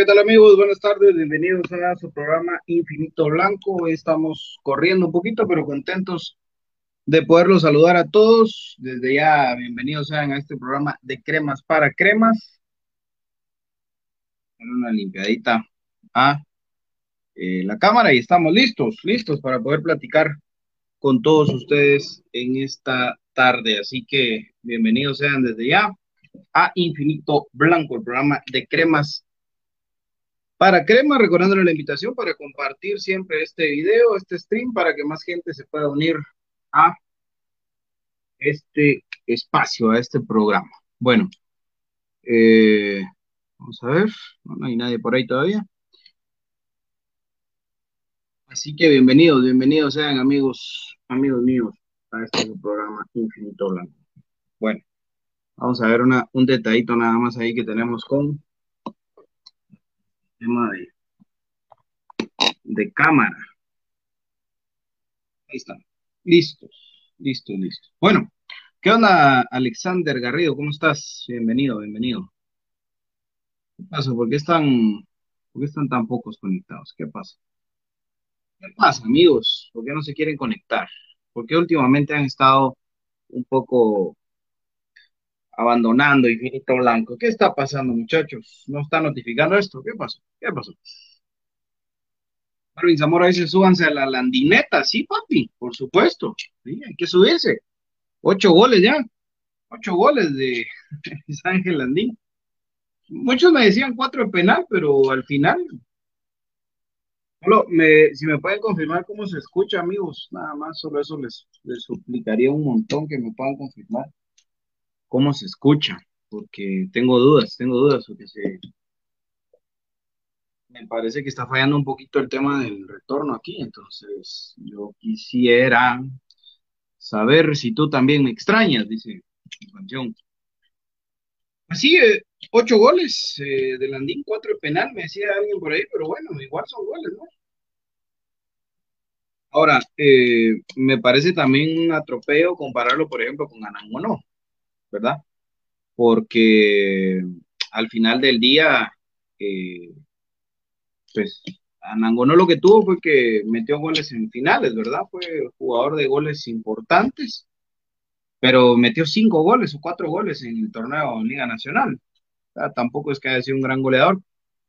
¿Qué tal amigos? Buenas tardes, bienvenidos a su programa Infinito Blanco. Hoy estamos corriendo un poquito, pero contentos de poderlos saludar a todos. Desde ya, bienvenidos sean a este programa de cremas para cremas. Una limpiadita a eh, la cámara y estamos listos, listos para poder platicar con todos ustedes en esta tarde. Así que bienvenidos sean desde ya a Infinito Blanco, el programa de cremas para Crema, recordándole la invitación para compartir siempre este video, este stream, para que más gente se pueda unir a este espacio, a este programa. Bueno, eh, vamos a ver, no, hay nadie por ahí todavía. Así que bienvenidos, bienvenidos sean amigos, amigos míos a este programa Infinito Blanco. Bueno, vamos a ver una, un detallito nada más ahí que tenemos con tema de, de cámara. Ahí está. Listos, listos, listos. Bueno, ¿qué onda, Alexander Garrido? ¿Cómo estás? Bienvenido, bienvenido. ¿Qué pasa? ¿Por qué están, por qué están tan pocos conectados? ¿Qué pasa? ¿Qué pasa, amigos? ¿Por qué no se quieren conectar? ¿Por qué últimamente han estado un poco abandonando Infinito Blanco? ¿Qué está pasando, muchachos? ¿No está notificando esto? ¿Qué pasó? ¿Qué pasó? Marvin Zamora dice, súbanse a la landineta. Sí, papi, por supuesto. Sí, hay que subirse. Ocho goles ya. Ocho goles de Ángel Landín. Muchos me decían cuatro de penal, pero al final si me pueden confirmar cómo se escucha, amigos, nada más, solo eso les, les suplicaría un montón que me puedan confirmar cómo se escucha, porque tengo dudas, tengo dudas, porque se, me parece que está fallando un poquito el tema del retorno aquí, entonces yo quisiera saber si tú también me extrañas, dice canción. Así, eh, ocho goles eh, de Landín, cuatro de penal, me decía alguien por ahí, pero bueno, igual son goles, ¿no? Ahora, eh, me parece también un atropello compararlo, por ejemplo, con Anangonó, ¿verdad? Porque al final del día, eh, pues Anangonó lo que tuvo fue que metió goles en finales, ¿verdad? Fue jugador de goles importantes, pero metió cinco goles o cuatro goles en el torneo Liga Nacional. tampoco es que haya sido un gran goleador.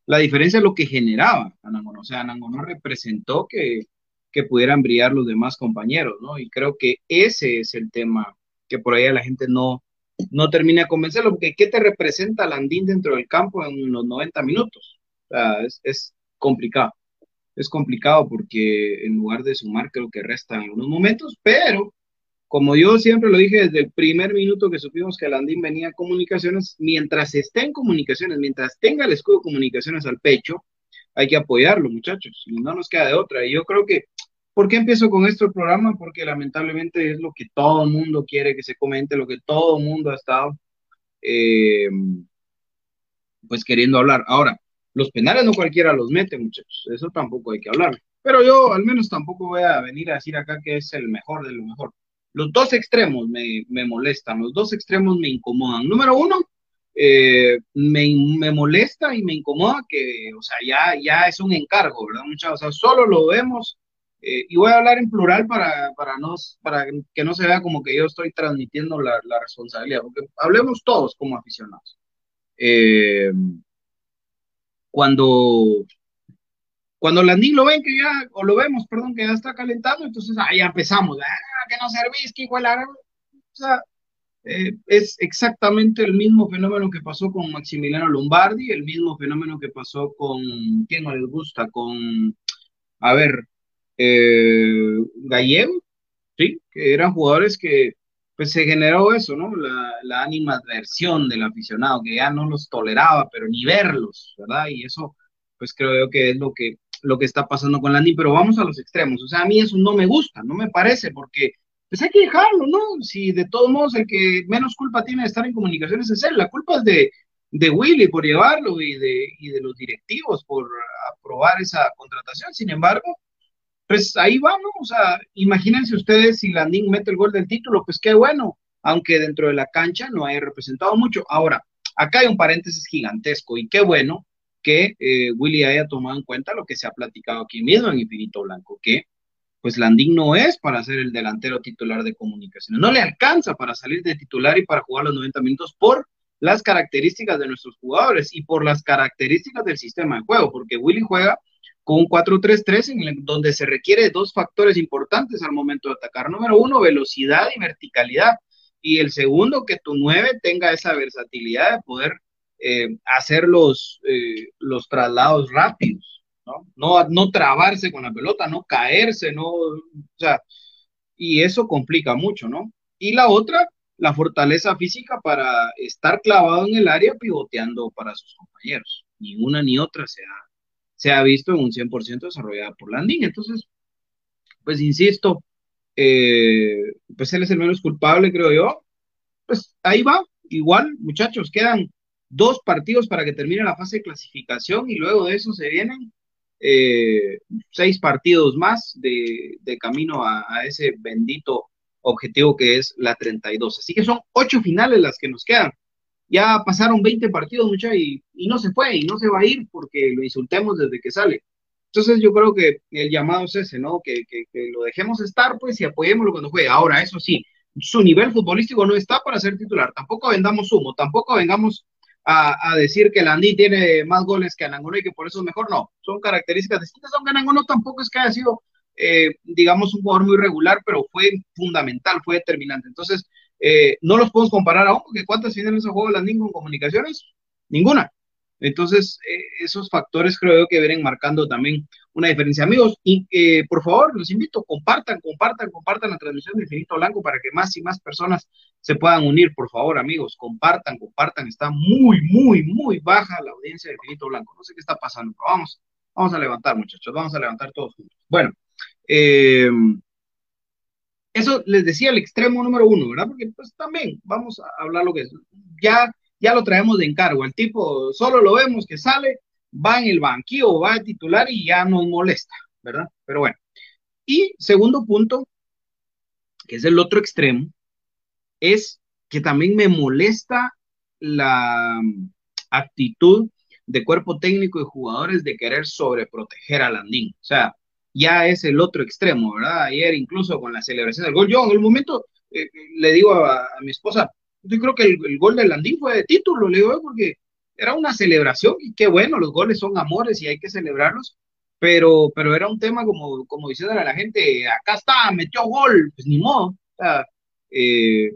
La diferencia es lo que generaba Anangonó. O sea, Anangonó representó que que pudieran brillar los demás compañeros, ¿no? Y creo que ese es el tema que por ahí la gente no, no termina de convencerlo, porque ¿qué te representa Landín dentro del campo en los 90 minutos? Sea, es, complicado. Es complicado porque en lugar de sumar creo que restan algunos momentos, pero como yo siempre lo dije desde el primer minuto que supimos que Landín venía a comunicaciones, mientras esté en comunicaciones, mientras tenga el escudo de comunicaciones al pecho, hay que apoyarlo, muchachos, y no nos queda de otra. Y yo creo que ¿Por qué empiezo con esto el programa? Porque lamentablemente es lo que todo el mundo quiere que se comente, lo que todo el mundo ha estado eh, pues queriendo hablar. Ahora, los penales no cualquiera los mete, muchachos, eso tampoco hay que hablar. Pero yo al menos tampoco voy a venir a decir acá que es el mejor de lo mejor. Los dos extremos me, molestan, los dos extremos me incomodan. Número uno, eh, me, me, molesta y me incomoda que, o sea, ya, ya es un encargo, ¿verdad, muchachos? O sea, solo lo vemos eh, y voy a hablar en plural para, para, no, para que no se vea como que yo estoy transmitiendo la, la responsabilidad, porque hablemos todos como aficionados. Eh, cuando cuando Landín lo ven que ya, o lo vemos, perdón, que ya está calentando, entonces ahí empezamos, ah, que no servís, que igual O sea, eh, es exactamente el mismo fenómeno que pasó con Maximiliano Lombardi, el mismo fenómeno que pasó con, ¿quién no les gusta? Con, a ver, eh, Gallego, ¿sí? Que eran jugadores que pues se generó eso, ¿no? La, la animadversión del aficionado, que ya no los toleraba, pero ni verlos, ¿verdad? Y eso, pues creo que es lo que, lo que está pasando con Landy, pero vamos a los extremos, o sea, a mí eso no me gusta, no me parece, porque pues hay que dejarlo, ¿no? Si de todos modos el que menos culpa tiene de estar en comunicaciones es él, la culpa es de, de Willy por llevarlo y de, y de los directivos por aprobar esa contratación, sin embargo, pues ahí vamos, o sea, imagínense ustedes si Landín mete el gol del título, pues qué bueno, aunque dentro de la cancha no haya representado mucho. Ahora, acá hay un paréntesis gigantesco y qué bueno que eh, Willy haya tomado en cuenta lo que se ha platicado aquí mismo en Infinito Blanco, que pues Landín no es para ser el delantero titular de comunicaciones, no le alcanza para salir de titular y para jugar los 90 minutos por las características de nuestros jugadores y por las características del sistema de juego, porque Willy juega con un 4-3-3 en donde se requiere dos factores importantes al momento de atacar. Número uno, velocidad y verticalidad. Y el segundo, que tu 9 tenga esa versatilidad de poder eh, hacer los, eh, los traslados rápidos, ¿no? ¿no? No trabarse con la pelota, no caerse, no, o sea, y eso complica mucho, ¿no? Y la otra, la fortaleza física para estar clavado en el área pivoteando para sus compañeros. Ni una ni otra se ha se ha visto en un 100% desarrollada por Landín. Entonces, pues insisto, eh, pues él es el menos culpable, creo yo. Pues ahí va, igual, muchachos, quedan dos partidos para que termine la fase de clasificación y luego de eso se vienen eh, seis partidos más de, camino a, ese bendito objetivo que es la 32. Así que son ocho finales las que nos quedan. Ya pasaron 20 partidos, muchachos, y, y no se fue, y no se va a ir porque lo insultemos desde que sale. Entonces yo creo que el llamado es ese, ¿no? Que, que, lo dejemos estar, pues, y apoyémoslo cuando juegue. Ahora, eso sí, su nivel futbolístico no está para ser titular. Tampoco vendamos humo, tampoco vengamos a, decir que Landí tiene más goles que Anangono y que por eso es mejor. No, son características distintas, aunque Anangono tampoco es que haya sido, eh, digamos, un jugador muy regular, pero fue fundamental, fue determinante. Entonces, eh, no los podemos comparar aún, porque ¿cuántas finales ha jugado Landín con comunicaciones? Ninguna. Entonces, eh, esos factores creo que vienen marcando también una diferencia. Amigos, y eh, por favor, los invito, compartan, compartan, compartan la transmisión de Infinito Blanco para que más y más personas se puedan unir. Por favor, amigos, compartan, compartan. Está muy, muy, muy baja la audiencia de Infinito Blanco. No sé qué está pasando, pero vamos, vamos a levantar, muchachos, vamos a levantar todos juntos. Bueno, eh, eso les decía el extremo número uno, ¿verdad? Porque pues también vamos a hablar lo que es. Ya ya lo traemos de encargo. El tipo solo lo vemos que sale, va en el banquillo, va a titular y ya nos molesta, ¿verdad? Pero bueno. Y segundo punto, que es el otro extremo, es que también me molesta la actitud de cuerpo técnico y jugadores de querer sobreproteger a Landín. O sea, ya es el otro extremo, ¿verdad? Ayer incluso con la celebración del gol, yo en el momento eh, le digo a, mi esposa, yo creo que el, gol de Landín fue de título, le digo, porque era una celebración y qué bueno, los goles son amores y hay que celebrarlos, pero, pero era un tema como, como diciéndole a la gente, acá está, metió gol, pues ni modo. Eh,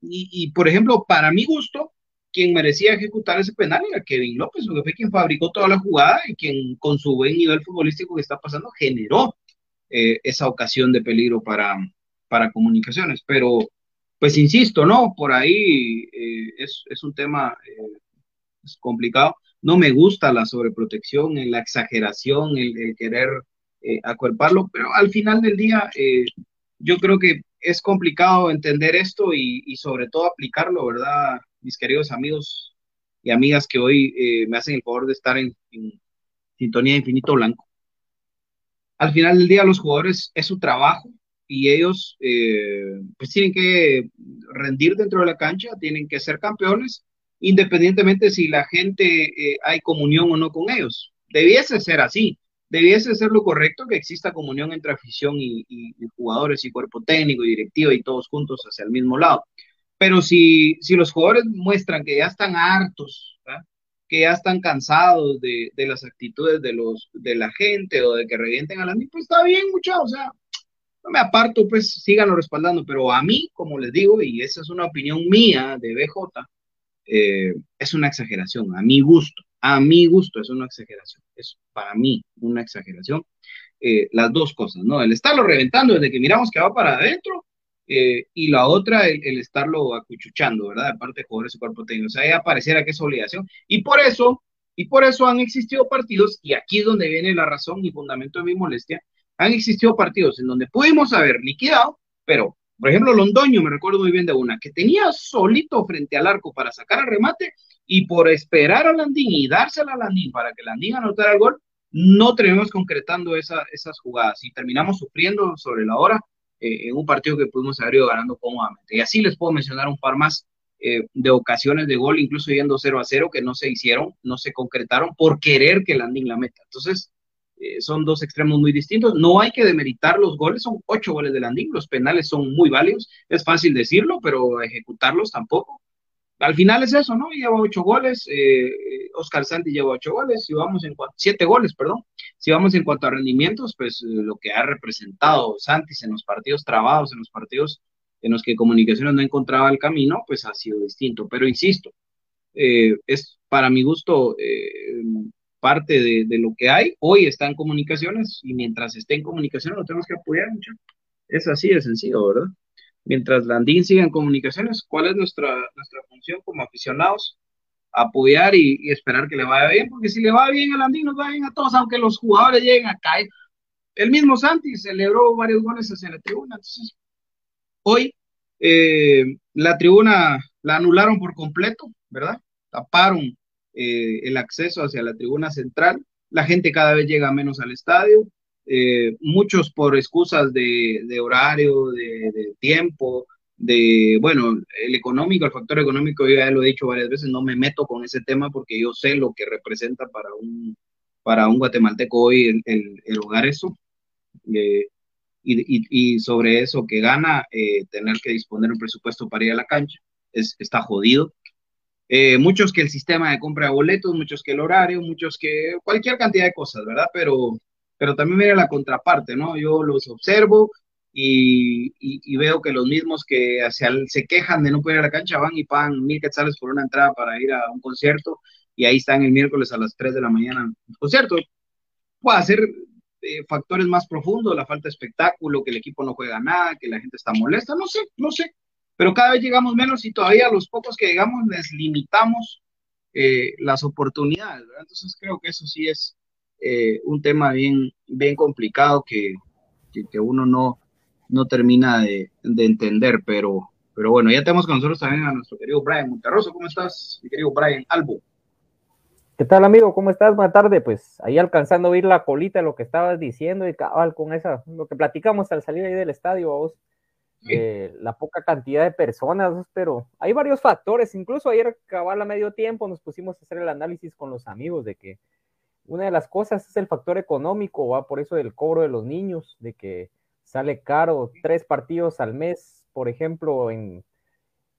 y, y, por ejemplo, para mi gusto, quien merecía ejecutar ese penal era Kevin López, porque fue quien fabricó toda la jugada y quien con su buen nivel futbolístico que está pasando generó eh, esa ocasión de peligro para, para comunicaciones. Pero, pues insisto, ¿no? Por ahí eh, es, es, un tema eh, complicado. No me gusta la sobreprotección, la exageración, el, querer eh, acuerparlo, pero al final del día yo creo que es complicado entender esto y, sobre todo aplicarlo, ¿verdad? Mis queridos amigos y amigas que hoy me hacen el favor de estar en, en sintonía de infinito blanco. Al final del día los jugadores es su trabajo, y ellos eh, pues tienen que rendir dentro de la cancha, tienen que ser campeones, independientemente si la gente eh, hay comunión o no con ellos. Debiese ser así, debiese ser lo correcto que exista comunión entre afición y, jugadores y cuerpo técnico y directivo y todos juntos hacia el mismo lado. Pero si, si los jugadores muestran que ya están hartos, que ya están cansados de, de, las actitudes de, los, de la gente o de que revienten a la pues está bien, muchachos, o sea, no me aparto, pues síganlo respaldando, pero a mí, como les digo, y esa es una opinión mía de BJ, eh, es una exageración, a mi gusto, a mi gusto es una exageración, es para mí una exageración. Eh, las dos cosas, ¿no? El estarlo reventando desde que miramos que va para adentro eh, y la otra, el, estarlo acuchuchando, ¿verdad? De parte de jugadores y cuerpo técnico. O sea, ya pareciera que es obligación. Y por eso, y por eso han existido partidos, y aquí es donde viene la razón y fundamento de mi molestia, han existido partidos en donde pudimos haber liquidado, pero, por ejemplo, Londoño, me recuerdo muy bien de una, que tenía solito frente al arco para sacar el remate y por esperar a Landín y dársela a Landín para que Landín anotara el gol, no terminamos concretando esas jugadas y terminamos sufriendo sobre la hora eh, en un partido que pudimos haber ido ganando cómodamente. Y así les puedo mencionar un par más eh, de ocasiones de gol, incluso yendo 0 a 0, que no se hicieron, no se concretaron por querer que Landín la meta. Entonces, eh, son dos extremos muy distintos. No hay que demeritar los goles, son ocho goles de Landín, los penales son muy válidos, es fácil decirlo, pero ejecutarlos tampoco. Al final es eso, ¿no? Lleva ocho goles, eh, Oscar Santi lleva ocho goles, si vamos en siete goles, perdón. Si vamos en cuanto a rendimientos, pues eh, lo que ha representado Santis en los partidos trabados, en los partidos en los que Comunicaciones no encontraba el camino, pues ha sido distinto. Pero insisto, es para mi gusto parte de, lo que hay. Hoy está en comunicaciones y mientras esté en comunicaciones lo tenemos que apoyar mucho. Es así de sencillo, ¿verdad? Mientras Landín siga en comunicaciones, ¿cuál es nuestra, nuestra función como aficionados? Apoyar y, esperar que le vaya bien, porque si le va bien al Andín, nos va bien a todos, aunque los jugadores lleguen a caer. El mismo Santi celebró varios goles hacia la tribuna. Entonces, hoy eh, la tribuna la anularon por completo, ¿verdad? Taparon eh, el acceso hacia la tribuna central. La gente cada vez llega menos al estadio. Eh, muchos por excusas de, horario, de, tiempo, de, bueno, el económico, el factor económico, yo ya lo he dicho varias veces, no me meto con ese tema porque yo sé lo que representa para un, para un guatemalteco hoy el, hogar eso. Eh, y, sobre eso que gana, eh, tener que disponer un presupuesto para ir a la cancha, es, está jodido. Eh, muchos que el sistema de compra de boletos, muchos que el horario, muchos que cualquier cantidad de cosas, ¿verdad? Pero, pero también viene la contraparte, ¿no? Yo los observo y, veo que los mismos que hacia se quejan de no poder ir a la cancha van y pagan mil quetzales por una entrada para ir a un concierto y ahí están el miércoles a las 3 de la mañana el concierto. Puede ser eh, factores más profundos, la falta de espectáculo, que el equipo no juega nada, que la gente está molesta, no sé, no sé, pero cada vez llegamos menos y todavía los pocos que llegamos les limitamos eh, las oportunidades, ¿verdad? Entonces creo que eso sí es eh, un tema bien, bien complicado que, que, uno no, no termina de, de, entender, pero, pero bueno, ya tenemos con nosotros también a nuestro querido Brian Monterroso. ¿Cómo estás, mi querido Brian Albo? ¿Qué tal, amigo? ¿Cómo estás? Buenas tardes. Pues ahí alcanzando a oír la colita de lo que estabas diciendo y cabal con esa, lo que platicamos al salir ahí del estadio, vos, eh, la poca cantidad de personas, pero hay varios factores. Incluso ayer, cabal a medio tiempo, nos pusimos a hacer el análisis con los amigos de que una de las cosas es el factor económico, va por eso del cobro de los niños, de que sale caro tres partidos al mes, por ejemplo, en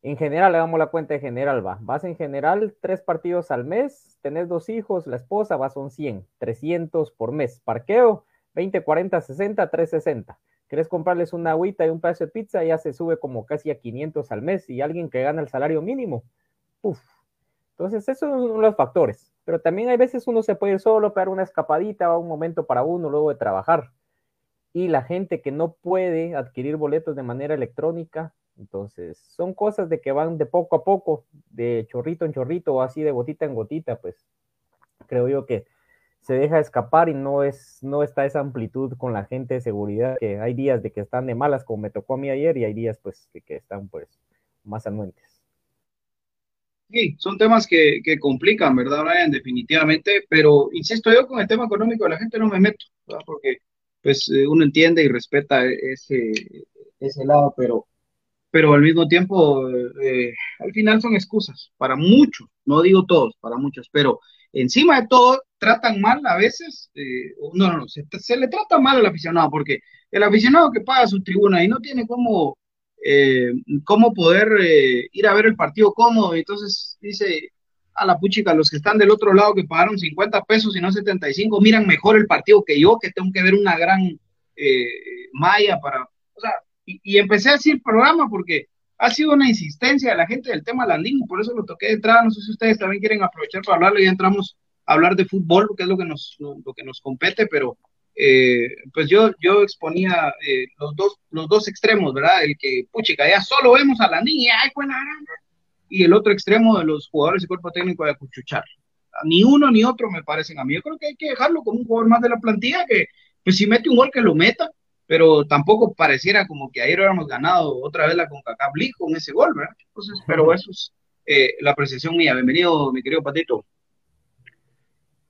en general, le damos la cuenta de general, va. Vas en general tres partidos al mes, tenés dos hijos, la esposa, va son 100, 300 por mes. Parqueo, 20, 40, 60, 360. Querés comprarles una agüita y un pedazo de pizza, ya se sube como casi a 500 al mes y alguien que gana el salario mínimo, ¡puf! Entonces, eso es uno de los factores. Pero también hay veces uno se puede ir solo, pegar una escapadita, va un momento para uno luego de trabajar. Y la gente que no puede adquirir boletos de manera electrónica, entonces, son cosas de que van de poco a poco, de chorrito en chorrito o así de gotita en gotita, pues creo yo que se deja escapar y no es no está esa amplitud con la gente de seguridad que hay días de que están de malas como me tocó a mí ayer y hay días pues que, están pues más anuentes. Sí, son temas que, que, complican, ¿verdad, Brian? Definitivamente, pero insisto yo con el tema económico de la gente no me meto, ¿verdad? Porque pues eh, uno entiende y respeta ese, ese lado, pero pero al mismo tiempo, eh, al final son excusas para muchos, no digo todos, para muchos, pero encima de todo tratan mal a veces, eh, no, no, se, se, le trata mal al aficionado, porque el aficionado que paga su tribuna y no tiene cómo, cómo poder ir a ver el partido cómodo, entonces dice a la puchica, los que están del otro lado que pagaron 50 pesos y no 75, miran mejor el partido que yo, que tengo que ver una gran malla para, o sea, y, empecé a decir programa porque ha sido una insistencia de la gente del tema Landín, por eso lo toqué de entrada. No sé si ustedes también quieren aprovechar para hablarlo ya entramos a hablar de fútbol, porque es lo que nos, lo, que nos compete, pero eh, pues yo, yo exponía eh, los, dos, los dos extremos, ¿verdad? El que, puchica, ya solo vemos a Landín y ay, buena y el otro extremo de los jugadores y cuerpo técnico de acuchuchar. Ni uno ni otro me parecen a mí. Yo creo que hay que dejarlo como un jugador más de la plantilla que, pues si mete un gol, que lo meta pero tampoco pareciera como que ayer hubiéramos ganado otra vez la CONCACAF League con ese gol, ¿verdad? Entonces, pero eso es eh, la apreciación mía. Bienvenido, mi querido Patito.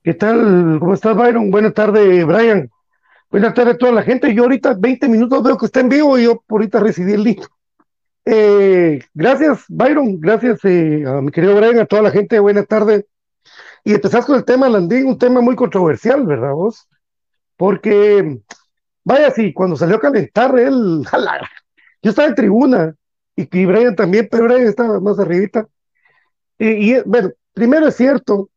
¿Qué tal? ¿Cómo estás, Byron? Buenas tardes, Brian. Buenas tardes a toda la gente. Yo ahorita 20 minutos veo que está en vivo y yo ahorita recibí el link. Eh, gracias, Byron. Gracias eh, a mi querido Brian, a toda la gente. Buenas tardes. Y empezás con el tema Landín, un tema muy controversial, ¿verdad vos? Porque Vaya, sí, cuando salió a calentar él, yo estaba en tribuna y, y Brian también, pero Brian estaba más arribita. Y, bueno, primero es cierto,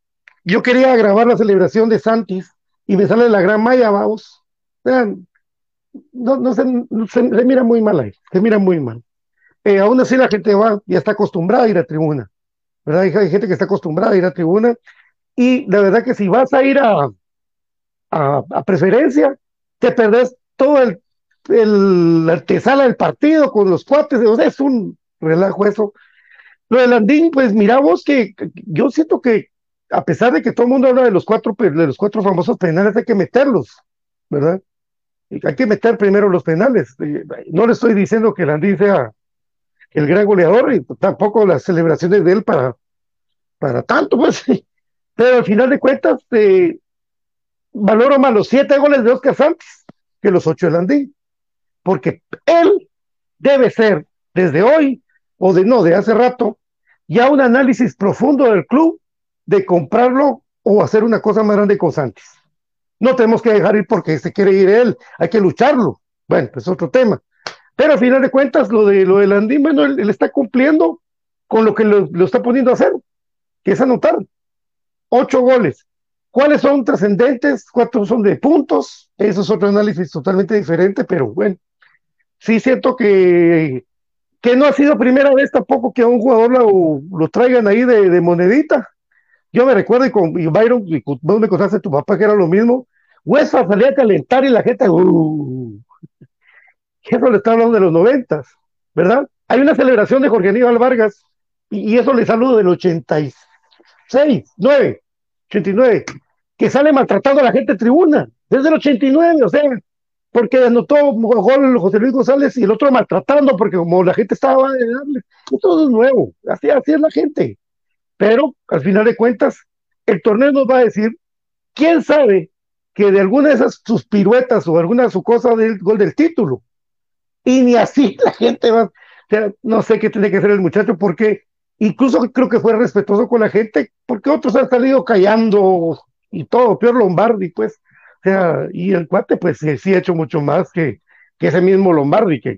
yo quería grabar la celebración de Santis y me sale la gran maya, vamos. No, no, se, se, mira muy mal ahí, se mira muy mal. Eh, aún así la gente va, ya está acostumbrada a ir a tribuna, ¿verdad? Hay, gente que está acostumbrada a ir a tribuna y la verdad que si vas a ir a, a, preferencia, te perdés todo el, el artesala del partido con los cuates, es un relajo eso. Lo de Landín, pues mira vos que yo siento que a pesar de que todo el mundo habla de los cuatro, de los cuatro famosos penales, hay que meterlos, ¿verdad? Hay que meter primero los penales. No le estoy diciendo que Landín sea el gran goleador y tampoco las celebraciones de él para, para tanto, pues. Pero al final de cuentas, eh, valoro más los siete goles de Oscar Santos que los ocho de Landín. Porque él debe ser, desde hoy, o de no, de hace rato, ya un análisis profundo del club de comprarlo o hacer una cosa más grande con Santos. No tenemos que dejar ir porque se quiere ir él, hay que lucharlo. Bueno, pues otro tema. Pero al final de cuentas, lo de lo de Landín, bueno, él, está cumpliendo con lo que lo, está poniendo a hacer, que es anotar. Ocho goles. ¿Cuáles son trascendentes? Cuatro son de puntos. Eso es otro análisis totalmente diferente, pero bueno. Sí siento que, que no ha sido primera vez tampoco que a un jugador lo, lo traigan ahí de, monedita. Yo me recuerdo y con Byron, y vos me contaste tu papá que era lo mismo. Huesa salía a calentar y la gente, eso le está hablando de los noventas, ¿verdad? Hay una celebración de Jorge Aníbal Vargas y, eso le saludo del 86, 9, 89, que sale maltratando a la gente en tribuna, desde el 89, o sea, porque anotó gol José Luis González y el otro maltratando porque como la gente estaba de darle, todo es nuevo, así, es la gente. Pero al final de cuentas, el torneo nos va a decir, quién sabe que de alguna de esas sus piruetas o alguna de su cosa del gol del título, y ni así la gente va, no sé qué tiene que hacer el muchacho, porque incluso creo que fue respetuoso con la gente, porque otros han salido callando y todo, peor Lombardi, pues, o sea, y el cuate, pues sí, ha hecho mucho más que, que ese mismo Lombardi, que,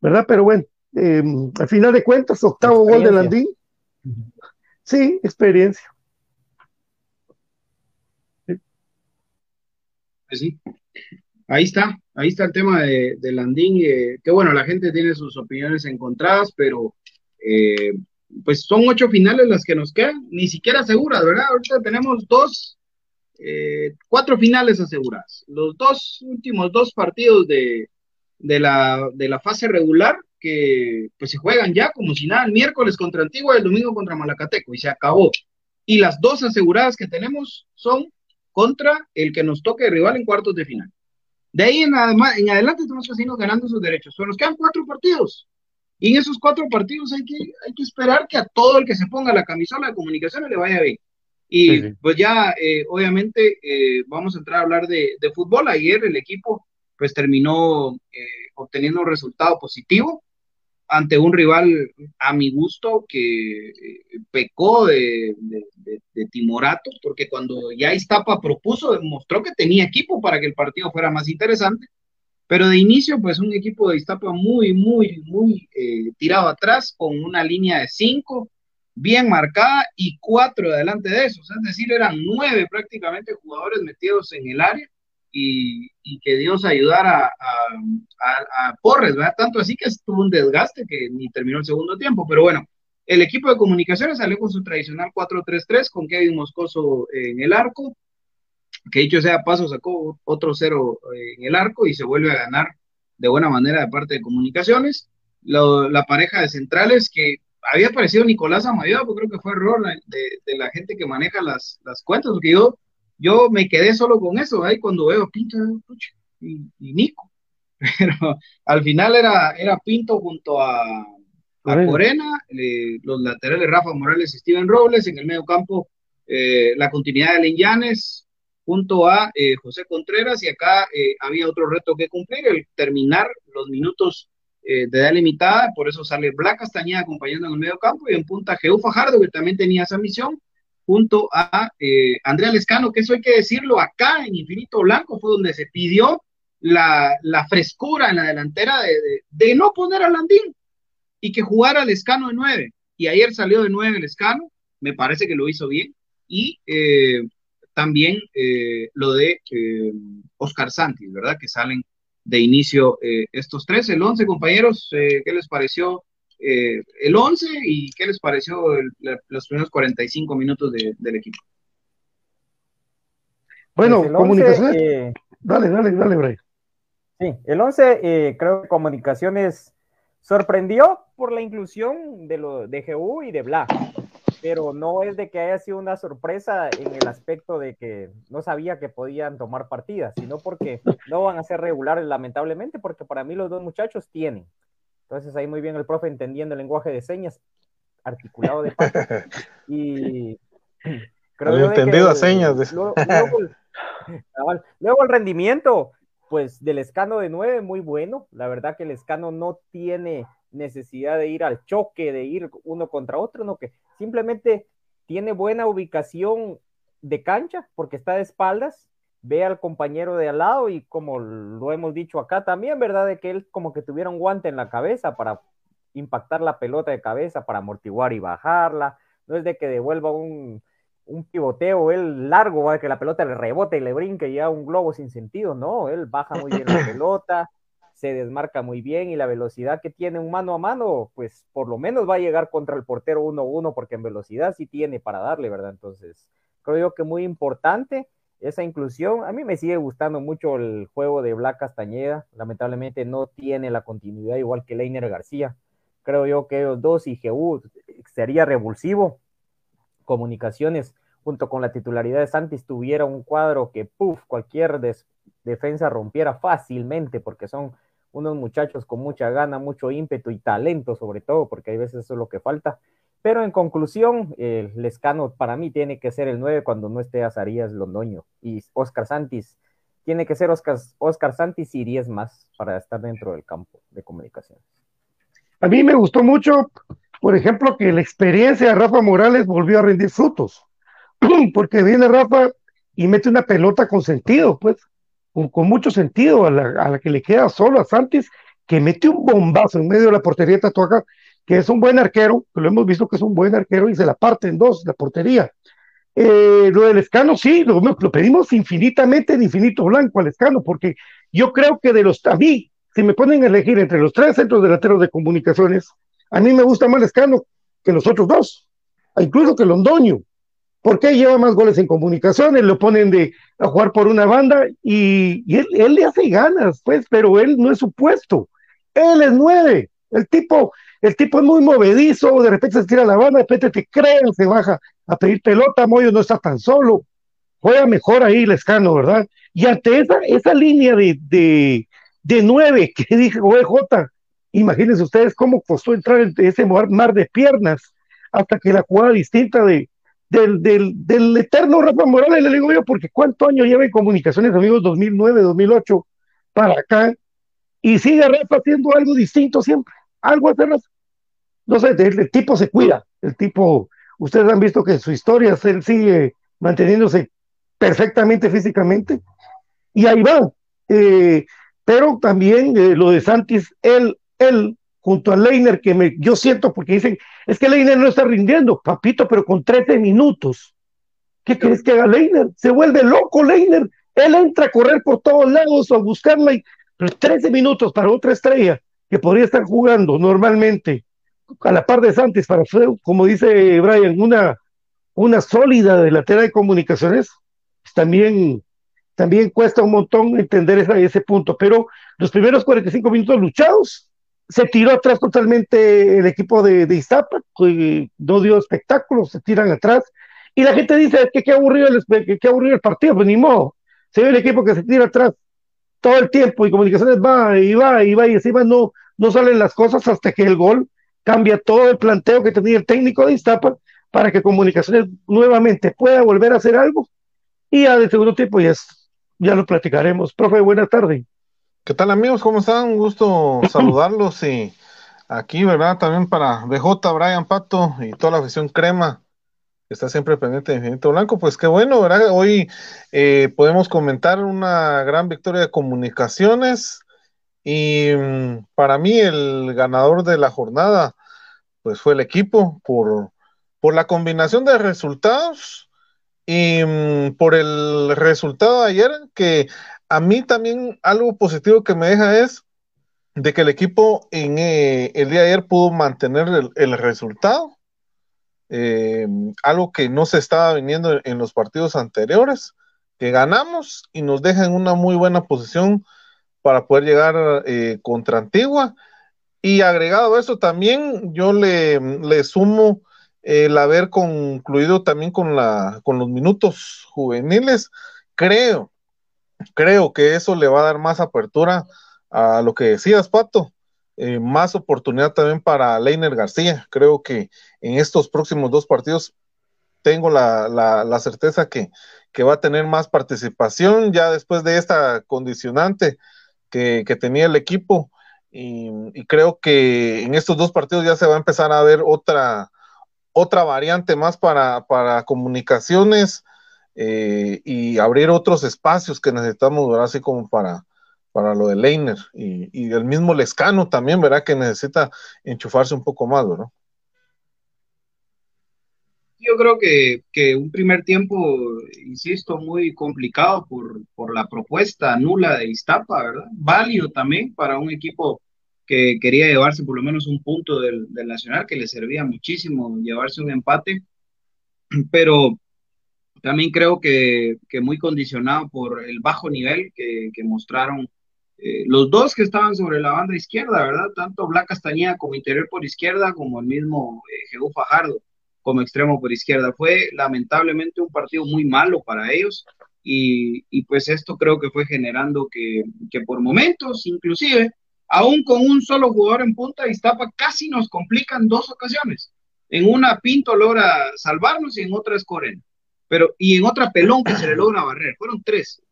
¿verdad? Pero bueno, em, al final de cuentas, octavo gol de Landín, sí, experiencia. Pues sí. Ahí está, ahí está el tema de, de Landín, eh, que bueno, la gente tiene sus opiniones encontradas, pero eh, pues son ocho finales las que nos quedan, ni siquiera seguras, ¿verdad? Ahorita tenemos dos, eh, cuatro finales aseguradas. Los dos últimos dos partidos de, de, la, de la fase regular que pues se juegan ya como si nada, el miércoles contra Antigua y el domingo contra Malacateco y se acabó. Y las dos aseguradas que tenemos son contra el que nos toque rival en cuartos de final. De ahí en, en adelante tenemos que seguir ganando sus derechos. Pero nos quedan cuatro partidos. Y en esos cuatro partidos hay que, hay que esperar que a todo el que se ponga la camisola de comunicaciones le vaya bien. Y pues ya, eh, obviamente, eh, vamos a entrar a hablar de, de, fútbol. Ayer el equipo pues terminó eh, obteniendo un resultado positivo ante un rival a mi gusto que eh, pecó de, timorato, porque cuando ya Iztapa propuso, demostró que tenía equipo para que el partido fuera más interesante, pero de inicio, pues un equipo de Iztapa muy, muy, muy eh, tirado atrás, con una línea de cinco bien marcada y cuatro delante de esos, es decir, eran nueve prácticamente jugadores metidos en el área y, que Dios ayudara a, Porres, ¿verdad? Tanto así que estuvo un desgaste que ni terminó el segundo tiempo, pero bueno, el equipo de comunicaciones salió con su tradicional 4-3-3 con Kevin Moscoso en el arco, que dicho sea paso sacó otro cero en el arco y se vuelve a ganar de buena manera de parte de comunicaciones. la pareja de centrales que había aparecido Nicolás Amayoa, pues creo que fue error de, la gente que maneja las, las cuentas, porque yo yo me quedé solo con eso, ahí cuando veo Pinto y, Nico. Pero al final era, era Pinto junto a, a Corena, los laterales Rafa Morales y Steven Robles, en el medio campo eh, la continuidad de Leñanes junto a eh, José Contreras y acá eh, había otro reto que cumplir, el terminar los minutos de edad limitada, por eso sale Black Castañeda acompañando en el medio campo y en punta Geu Fajardo que también tenía esa misión junto a eh, Andrea Lescano, que eso hay que decirlo, acá en Infinito Blanco fue donde se pidió la, frescura en la delantera de, no poner a Landín y que jugara Lescano de nueve. Y ayer salió de nueve Lescano, me parece que lo hizo bien. Y eh, también eh, lo de Oscar Santis, ¿verdad? Que salen de inicio estos tres. El once, compañeros, ¿qué les pareció eh, el 11 y qué les pareció los primeros 45 minutos del equipo. Bueno, pues comunicaciones. dale, dale, dale, Brian. Sí, el 11 eh, creo que comunicaciones sorprendió por la inclusión de, lo, de GU y de Bla, pero no es de que haya sido una sorpresa en el aspecto de que no sabía que podían tomar partidas, sino porque no van a ser regulares lamentablemente, porque para mí los dos muchachos tienen. Entonces ahí muy bien el profe entendiendo el lenguaje de señas articulado de paso. Y creo entendido a señas. Luego, luego, el rendimiento, pues del escano de 9, muy bueno. La verdad que el escano no tiene necesidad de ir al choque, de ir uno contra otro, no que simplemente tiene buena ubicación de cancha porque está de espaldas, ve al compañero de al lado y como lo hemos dicho acá también, ¿verdad? De que él como que tuviera un guante en la cabeza para impactar la pelota de cabeza, para amortiguar y bajarla. No es de que devuelva un, un pivoteo, él largo, que la pelota le rebote y le brinque ya un globo sin sentido, no, él baja muy bien la pelota, se desmarca muy bien y la velocidad que tiene un mano a mano, pues por lo menos va a llegar contra el portero 1-1 porque en velocidad sí tiene para darle, ¿verdad? Entonces, creo yo que muy importante esa inclusión. A mí me sigue gustando mucho el juego de Black Castañeda, lamentablemente no tiene la continuidad igual que Leiner García. Creo yo que dos y sería revulsivo comunicaciones junto con la titularidad de Santis tuviera un cuadro que, puff, cualquier defensa rompiera fácilmente, porque son unos muchachos con mucha gana, mucho ímpetu y talento sobre todo, porque hay veces eso es lo que falta. Pero en conclusión, el Lescano para mí tiene que ser el 9 cuando no esté Azarías Londoño. Y Oscar Santis tiene que ser Oscar, Oscar Santis y 10 más para estar dentro del campo de comunicaciones. A mí me gustó mucho por ejemplo, que la experiencia de Rafa Morales volvió a rendir frutos, porque viene Rafa y mete una pelota con sentido, pues, con, mucho sentido a la, que le queda solo a Santis, que mete un bombazo en medio de la portería de que es un buen arquero, que lo hemos visto que es un buen arquero y se la parte en dos, la portería. Eh, lo del escano, sí, lo, pedimos infinitamente en infinito blanco al escano, porque yo creo que de los, a mí, si me ponen a elegir entre los tres centros delanteros de comunicaciones, a mí me gusta más Lescano que los otros dos, incluso que Londoño. porque lleva más goles en comunicaciones? Lo ponen de, a jugar por una banda y, él, le hace ganas, pues, pero él no es su puesto. Él es nueve. El tipo, el tipo es muy movedizo, de repente se tira la banda, de repente te creen, se baja a pedir pelota, Moyo no está tan solo. Juega mejor ahí Lescano, ¿verdad? Y ante esa, esa línea de, de, nueve que dije, J, Imagínense ustedes cómo costó entrar en ese mar de piernas hasta que la jugada distinta de, del, del, del eterno Rafa Morales, le digo yo, porque cuánto año lleva en comunicaciones, amigos, 2009, 2008, para acá, y sigue Rafa haciendo algo distinto siempre, algo hace No sé, el, tipo se cuida, el tipo, ustedes han visto que su historia, él sigue manteniéndose perfectamente físicamente, y ahí va. Eh, pero también eh, lo de Santis, él él junto a Leiner, que me, yo siento porque dicen, es que Leiner no está rindiendo, papito, pero con 13 minutos. ¿Qué crees que haga Leiner? Se vuelve loco Leiner. Él entra a correr por todos lados a buscarla, y, pero 13 minutos para otra estrella que podría estar jugando normalmente a la par de Santis para como dice Brian, una, una sólida delantera de comunicaciones, pues también, también cuesta un montón entender ese punto, pero los primeros 45 minutos luchados, se tiró atrás totalmente el equipo de, de Iztapa, no dio espectáculo, se tiran atrás, y la gente dice que qué aburrido el, que, aburrido el partido, pues ni modo, se ve el equipo que se tira atrás todo el tiempo y comunicaciones va y va y va y encima no, no salen las cosas hasta que el gol cambia todo el planteo que tenía el técnico de Iztapa para que comunicaciones nuevamente pueda volver a hacer algo y ya de segundo tiempo ya, ya lo platicaremos. Profe, buenas tardes. ¿Qué tal amigos? ¿Cómo están? Un gusto saludarlos y aquí, ¿verdad? También para BJ, Brian Pato y toda la afición crema está siempre pendiente de Infinito Blanco. Pues qué bueno, ¿verdad? Hoy eh, podemos comentar una gran victoria de comunicaciones y mm, para mí el ganador de la jornada pues fue el equipo por, por la combinación de resultados y mm, por el resultado de ayer que a mí también algo positivo que me deja es de que el equipo en eh, el día de ayer pudo mantener el, resultado, eh, algo que no se estaba viniendo en, los partidos anteriores, que ganamos y nos deja en una muy buena posición para poder llegar eh, contra Antigua Y agregado a eso también, yo le, le sumo el haber concluido también con, la, con los minutos juveniles. Creo, creo que eso le va a dar más apertura a lo que decías, Pato, eh, más oportunidad también para Leiner García. Creo que en estos próximos dos partidos tengo la, la, certeza que, que, va a tener más participación ya después de esta condicionante que, que tenía el equipo. Y, creo que en estos dos partidos ya se va a empezar a ver otra, otra variante más para, para comunicaciones eh, y abrir otros espacios que necesitamos. Así como para, para lo de Leiner y, y, el mismo Lescano también, ¿verdad? Que necesita enchufarse un poco más, ¿verdad? Yo creo que, un primer tiempo, insisto, muy complicado por, la propuesta nula de Iztapa, ¿verdad? Válido también para un equipo que quería llevarse por lo menos un punto del, Nacional, que le servía muchísimo llevarse un empate, pero también creo que, muy condicionado por el bajo nivel que mostraron eh, los dos que estaban sobre la banda izquierda, ¿verdad? Tanto Black Castañeda como interior por izquierda, como el mismo eh, Fajardo como extremo por izquierda. Fue lamentablemente un partido muy malo para ellos. Y, y pues esto creo que fue generando que, que por momentos, inclusive, aún con un solo jugador en punta, Iztapa casi nos complican dos ocasiones. En una Pinto logra salvarnos y en otra es Corena. Pero, y en otra Pelón que se le logra barrer. Fueron tres.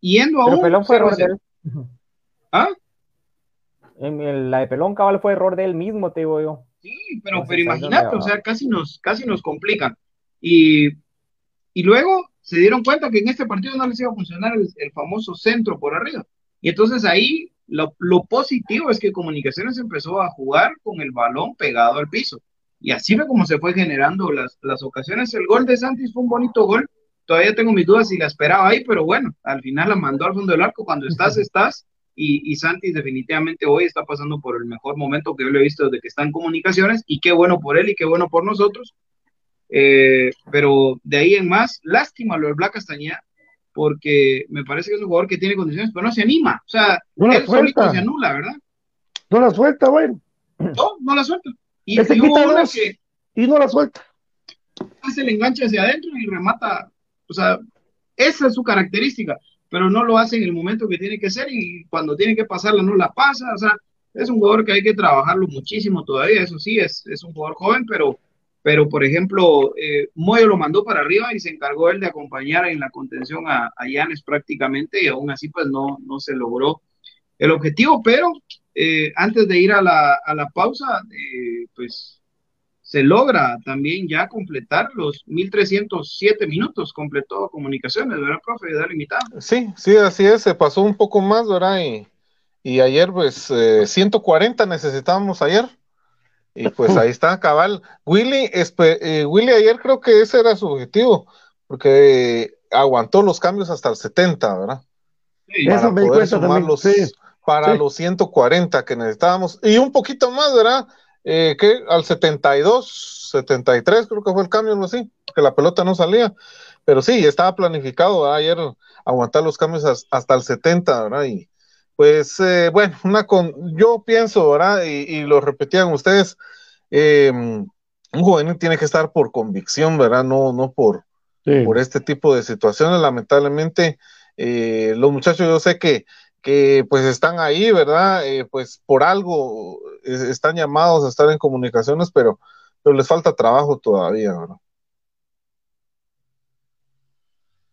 Yendo a Pero. Pelón fue de. ¿Ah? En la de Pelón cabal fue error de él mismo, te digo yo. Sí, pero, Entonces, pero imagínate, o sea, casi nos, casi nos complican. Y, y luego se dieron cuenta que en este partido no les iba a funcionar el, el famoso centro por arriba. Y entonces ahí lo, lo positivo es que Comunicaciones empezó a jugar con el balón pegado al piso. Y así fue como se fue generando las, las ocasiones. El gol de Santis fue un bonito gol. Todavía tengo mis dudas si la esperaba ahí, pero bueno, al final la mandó al fondo del arco. Cuando estás, estás. Y, y Santis definitivamente hoy está pasando por el mejor momento que yo le he visto desde que está en comunicaciones. Y qué bueno por él y qué bueno por nosotros. Eh, pero de ahí en más, lástima lo del Black Castañeda, porque me parece que es un jugador que tiene condiciones, pero no se anima. O sea, No la él solito se anula, ¿verdad? No la suelta, güey. No, no la suelta. Y, y dos. que Y no la suelta. hace el enganche hacia adentro y remata. O sea, esa es su característica, pero no lo hace en el momento que tiene que ser y cuando tiene que pasarla no la pasa. O sea, es un jugador que hay que trabajarlo muchísimo todavía. Eso sí, es, es un jugador joven, pero, pero por ejemplo, eh, Moyo lo mandó para arriba y se encargó él de acompañar en la contención a, a Yanes prácticamente y aún así pues no, no se logró el objetivo, pero eh, antes de ir a la, a la pausa, eh, pues se logra también ya completar los 1307 minutos, completó comunicaciones, ¿verdad, profe? De limitado. Sí, sí, así es, se pasó un poco más, ¿verdad? Y, y ayer, pues, eh, 140 necesitábamos ayer. Y pues ahí está, cabal. Willy, espe- eh, Willy ayer creo que ese era su objetivo, porque eh, aguantó los cambios hasta el 70, ¿verdad? Sí, Eso Para me di poder cuenta sumar también, los, sí. para sí. los 140 que necesitábamos. Y un poquito más, ¿verdad? Eh, que al 72, 73 creo que fue el cambio, algo así, que la pelota no salía. Pero sí, estaba planificado ayer aguantar los cambios as- hasta el 70, ¿verdad? Y pues, eh, bueno, una con, yo pienso, ¿verdad? Y, y lo repetían ustedes, eh, un juvenil tiene que estar por convicción, ¿verdad? No, no por, Sí. por este tipo de situaciones. Lamentablemente, eh, los muchachos yo sé que, que pues están ahí, ¿verdad? Eh, pues por algo eh, están llamados a estar en comunicaciones, pero, pero les falta trabajo todavía, ¿verdad?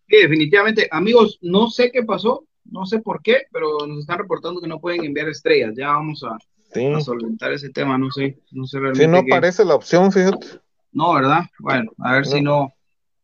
Sí, definitivamente. Amigos, no sé qué pasó, no sé por qué, pero nos están reportando que no pueden enviar estrellas. Ya vamos a, Sí, a solventar ese tema, no sé, no sé realmente sí no qué- aparece la opción, fíjate. No, ¿verdad? Bueno, a ver si No.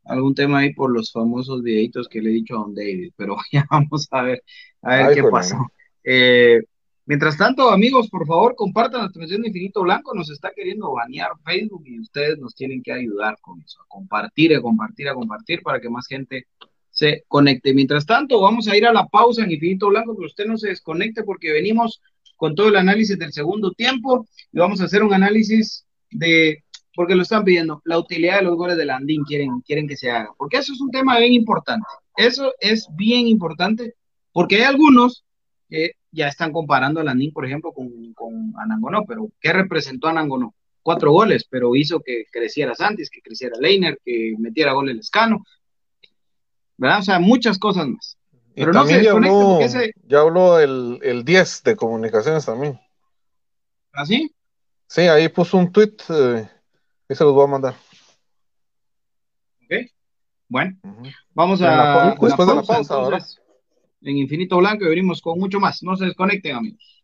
Algún tema ahí por los famosos videitos que le he dicho a don David, pero ya vamos a ver, a ver Ay, qué pasó. Eh, mientras tanto, amigos, por favor, compartan la transmisión de Infinito Blanco, nos está queriendo banear Facebook y ustedes nos tienen que ayudar con eso, a compartir, a compartir, a compartir para que más gente se conecte. Mientras tanto, vamos a ir a la pausa en Infinito Blanco, que usted no se desconecte porque venimos con todo el análisis del segundo tiempo y vamos a hacer un análisis de porque lo están pidiendo, la utilidad de los goles de Landín quieren, quieren que se haga, porque eso es un tema bien importante, eso es bien importante, porque hay algunos que ya están comparando a Landín, por ejemplo, con, con Anangonó, pero ¿qué representó Anangonó? Cuatro goles, pero hizo que creciera Santis, que creciera Leiner, que metiera gol el Escano, ¿verdad? O sea, muchas cosas más. Pero no se ya habló, ya habló el, el 10 de comunicaciones también. ¿Ah, sí, ahí puso un tweet, eh, se los voy a mandar. Ok, bueno, vamos a... después de la pausa. En Infinito Blanco y venimos con mucho más. No se desconecten, amigos.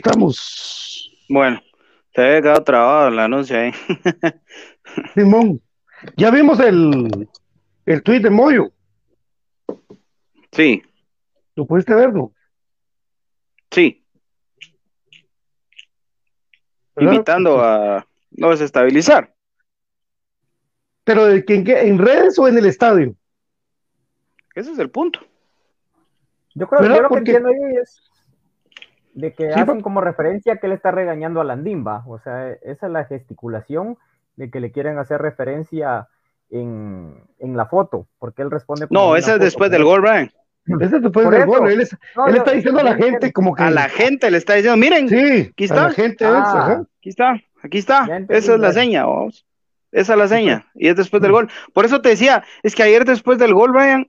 Estamos. Bueno, se había quedado trabado el anuncio ahí. Simón, ya vimos el, el tweet de Moyo. Sí. ¿Lo pudiste verlo? Sí. Invitando a no desestabilizar. ¿Pero de quién, en redes o en el estadio? Ese es el punto. Yo creo, yo lo que entiendo ahí es de que hacen como referencia que él está regañando a Landimba, o sea, esa es la gesticulación de que le quieren hacer referencia en, la foto, porque él responde. No, esa es después del gol, Brian. Ese después del gol. Él, está diciendo a la gente como que. A la gente le está diciendo, miren, sí, aquí está. A la gente ah. Aquí está, aquí está. Esa es la seña, vamos. Esa es la seña. Y es después del gol. Por eso te decía, es que ayer después del gol, Brian,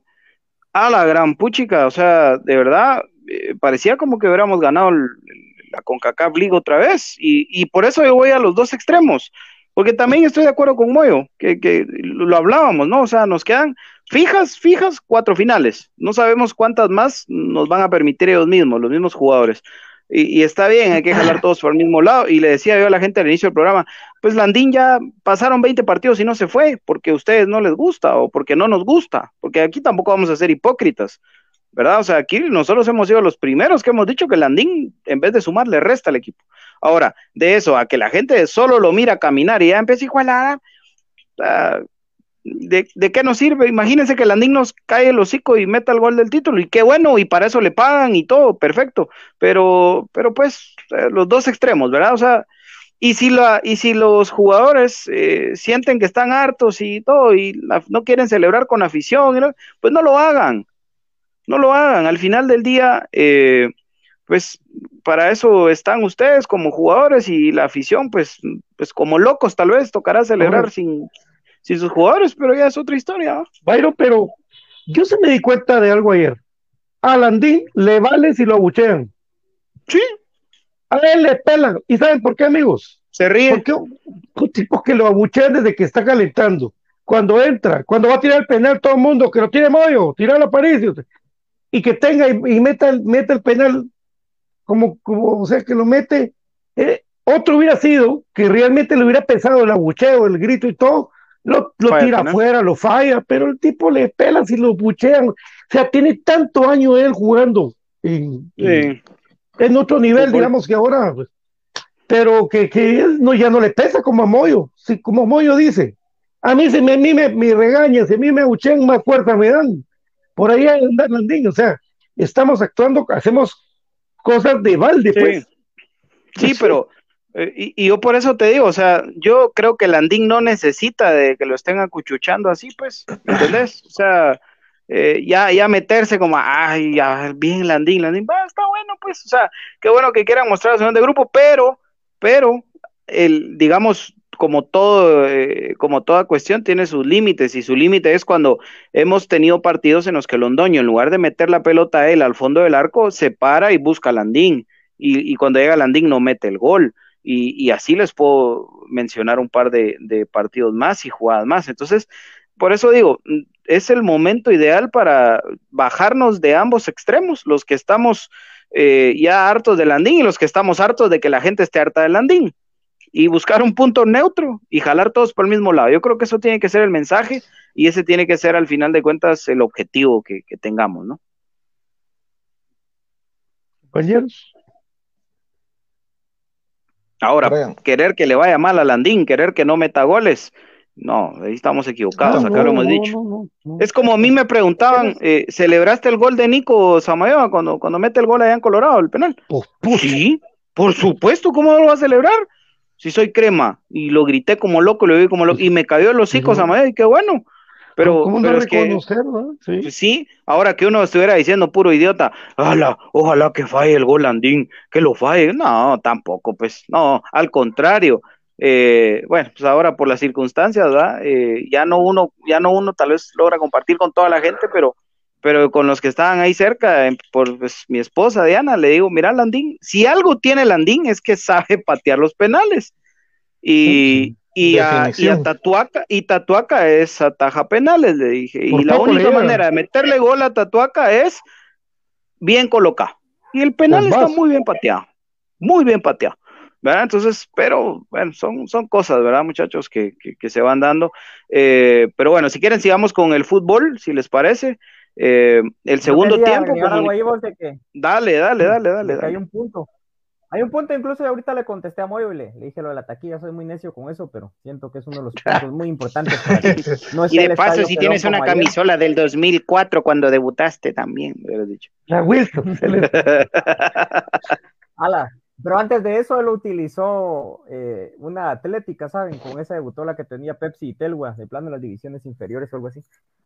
a la gran puchica, o sea, de verdad, eh, parecía como que hubiéramos ganado la CONCACAF League otra vez. Y, y por eso yo voy a los dos extremos. Porque también estoy de acuerdo con Moyo, que, lo hablábamos, ¿no? O sea, nos quedan fijas, fijas, cuatro finales. No sabemos cuántas más nos van a permitir ellos mismos, los mismos jugadores. Y, está bien, hay que jalar todos por el mismo lado. Y le decía yo a la gente al inicio del programa, pues Landín ya pasaron 20 partidos y no se fue, porque a ustedes no les gusta o porque no nos gusta, porque aquí tampoco vamos a ser hipócritas, ¿verdad? O sea, aquí nosotros hemos sido los primeros que hemos dicho que Landín, en vez de sumar, le resta al equipo. Ahora, de eso a que la gente solo lo mira caminar y ya empieza a igualar, ah, ¿de, qué nos sirve? Imagínense que Landín nos cae el hocico y meta el gol del título, y qué bueno, y para eso le pagan y todo, perfecto. Pero, pero pues, eh, los dos extremos, ¿verdad? O sea, y si, la, y si los jugadores eh, sienten que están hartos y todo, y no quieren celebrar con afición, pues no lo hagan. No lo hagan. Al final del día, eh, pues para eso están ustedes como jugadores y la afición, pues, pues como locos tal vez tocará celebrar sin, sin sus jugadores, pero ya es otra historia. Bayro, pero yo se me di cuenta de algo ayer. A Landín le vale si lo abuchean. Sí. A él le pelan. ¿Y saben por qué, amigos? Se ríen. Porque un tipo que lo abuchean desde que está calentando. Cuando entra, cuando va a tirar el penal, todo el mundo que lo tiene Moyo, tirarlo a París y que tenga y, meta, meta el penal como, como, o sea, que lo mete. Eh, otro hubiera sido que realmente le hubiera pensado el abucheo, el grito y todo, lo, lo tira afuera, lo falla, pero el tipo le pela si lo buchean. O sea, tiene tanto año él jugando en, en, otro nivel, digamos que ahora, pues, pero que, que no, ya no le pesa como a Moyo, si, como Moyo dice. A mí, se me, a mí me, me regañan, si a mí me abuchean, más fuerza me dan. Por ahí andan Landín, o sea, estamos actuando, hacemos cosas de balde, pues. Sí, pero eh, y, yo por eso te digo, o sea, yo creo que Landín no necesita de que lo estén acuchuchando así, pues, ¿entendés? O sea, eh, ya, ya meterse como, ay, ya, bien Landín, Landín, va, está bueno, pues, o sea, qué bueno que quieran mostrar su de grupo, pero, pero, el, digamos, como todo, eh, como toda cuestión tiene sus límites, y su límite es cuando hemos tenido partidos en los que Londoño, en lugar de meter la pelota a él al fondo del arco, se para y busca a Landín, y, cuando llega Landín no mete el gol y, así les puedo mencionar un par de, partidos más y jugadas más. Entonces, por eso digo, es el momento ideal para bajarnos de ambos extremos, los que estamos eh, ya hartos de Landín y los que estamos hartos de que la gente esté harta de Landín y buscar un punto neutro y jalar todos por el mismo lado. Yo creo que eso tiene que ser el mensaje y ese tiene que ser al final de cuentas el objetivo que, que tengamos, ¿no? Compañeros. Ahora, querer que le vaya mal a Landín, querer que no meta goles, no, ahí estamos equivocados, acá lo hemos dicho. es como a mí me preguntaban, eh, ¿celebraste el gol de Nico Samayoa cuando, cuando mete el gol allá en Colorado, el penal? Pues, pues, sí, por supuesto, ¿cómo lo va a celebrar? Si soy crema, y lo grité como loco, lo vi como loco, y me cayó los hocico Samayoa, y qué bueno. Pero, ¿Cómo pero es que, ¿Sí? Pues sí. ahora que uno estuviera diciendo puro idiota, ojalá, ojalá que falle el gol Landín, que lo falle. No, tampoco, pues, no, al contrario. Eh, bueno, pues ahora por las circunstancias, ¿verdad? Eh, ya no uno, ya no uno tal vez logra compartir con toda la gente, pero, pero con los que estaban ahí cerca, por pues, mi esposa Diana, le digo, mira Landín, si algo tiene Landín es que sabe patear los penales. Y, y a, y Tatuaca, y Tatuaca es ataja penales, le dije. y la única manera de meterle gol a Tatuaca es bien colocado. Y el penal está muy bien pateado. Muy bien pateado. ¿verdad? Entonces, pero bueno, son, son cosas, ¿verdad, muchachos, que, que, se van dando. Eh, pero bueno, si quieren, sigamos con el fútbol, si les parece. Eh, el segundo tiempo. Dale, dale, dale, dale. Hay un punto. Hay un punto, incluso ahorita le contesté a Moyo y le, dije lo de la taquilla, soy muy necio con eso, pero siento que es uno de los puntos muy importantes. y de paso, si tienes una camisola del 2004 cuando debutaste también, hubieras dicho. La Wilson. Ala, pero antes de eso él utilizó eh, una atlética, ¿saben? Con esa debutó la que tenía Pepsi y Telwa, de plano en las divisiones inferiores o algo así.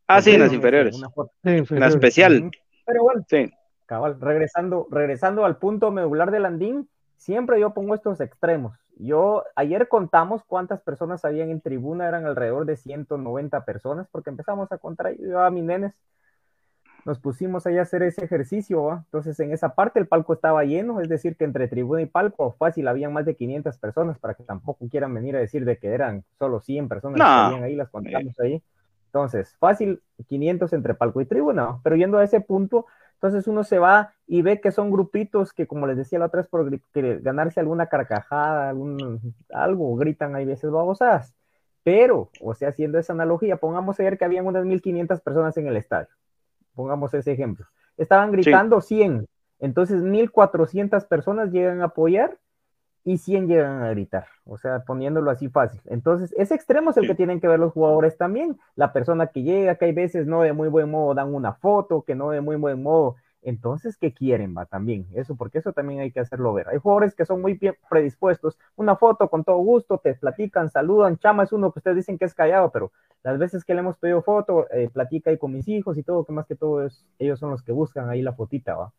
Ah, sí, en las inferiores. Una, foto. la especial. Pero bueno, Sí. cabal, regresando, regresando al punto medular del Andín, siempre yo pongo estos extremos. Yo, ayer contamos cuántas personas habían en tribuna, eran alrededor de 190 personas, porque empezamos a contar, yo llevaba a mis nenes, nos pusimos ahí a hacer ese ejercicio, entonces en esa parte el palco estaba lleno, es decir, que entre tribuna y palco fácil habían más de 500 personas, para que tampoco quieran venir a decir de que eran solo 100 personas No. que habían ahí, las contamos ahí. Entonces, fácil 500 entre palco y tribuna, pero yendo a ese punto, entonces uno se va y ve que son grupitos que, como les decía la otra vez, por ganarse alguna carcajada, algún, algo, gritan hay veces babosadas. Pero, o sea, haciendo esa analogía, pongamos ayer que habían unas 1500 personas en el estadio. Pongamos ese ejemplo. Estaban gritando 100. Entonces, 1400 personas llegan a apoyar y 100 llegan a gritar. O sea, poniéndolo así fácil. Entonces, ese extremo es el Sí. que tienen que ver los jugadores también. La persona que llega, que hay veces no de muy buen modo dan una foto, que no de muy buen modo. Entonces, ¿qué quieren? Va también. Eso, porque eso también hay que hacerlo ver. Hay jugadores que son muy bien predispuestos. Una foto con todo gusto, te platican, saludan. Chama es uno que ustedes dicen que es callado, pero las veces que le hemos pedido foto, eh, platica ahí con mis hijos y todo, que más que todo ellos son los que buscan ahí la fotita, ¿va?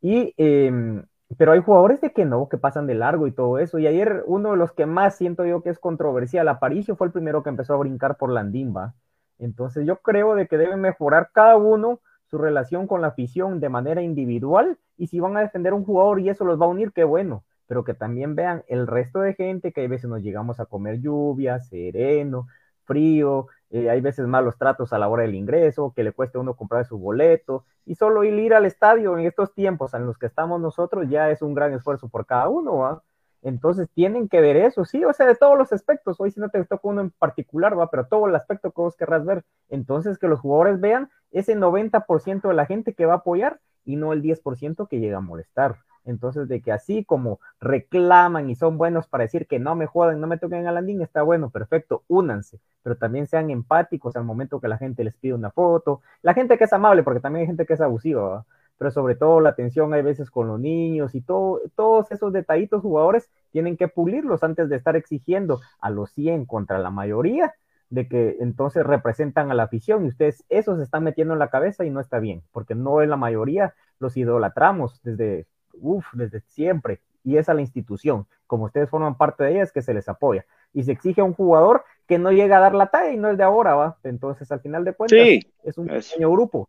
Y, eh, pero hay jugadores de que no, que pasan de largo y todo eso. Y ayer uno de los que más siento yo que es controversial, Aparicio fue el primero que empezó a brincar por Landimba. Entonces yo creo de que deben mejorar cada uno su relación con la afición de manera individual y si van a defender un jugador y eso los va a unir, qué bueno, pero que también vean el resto de gente que hay veces nos llegamos a comer lluvia, sereno, frío, eh, hay veces malos tratos a la hora del ingreso, que le cueste a uno comprar su boleto, y solo ir al estadio en estos tiempos en los que estamos nosotros ya es un gran esfuerzo por cada uno, ¿va? Entonces tienen que ver eso, sí, o sea, de todos los aspectos, hoy si no te toca uno en particular, va, pero todo el aspecto que vos querrás ver, entonces que los jugadores vean ese 90% de la gente que va a apoyar y no el 10% que llega a molestar. Entonces, de que así como reclaman y son buenos para decir que no me jodan, no me toquen a landín, está bueno, perfecto, únanse, pero también sean empáticos al momento que la gente les pide una foto. La gente que es amable, porque también hay gente que es abusiva, ¿va? Pero sobre todo la atención hay veces con los niños y todo, todos esos detallitos jugadores tienen que pulirlos antes de estar exigiendo a los 100 contra la mayoría de que entonces representan a la afición y ustedes eso se están metiendo en la cabeza y no está bien, porque no es la mayoría, los idolatramos desde, uf, desde siempre y es a la institución, como ustedes forman parte de ella es que se les apoya y se exige a un jugador que no llega a dar la talla y no es de ahora, ¿va? Entonces al final de cuentas Sí, es un pequeño grupo,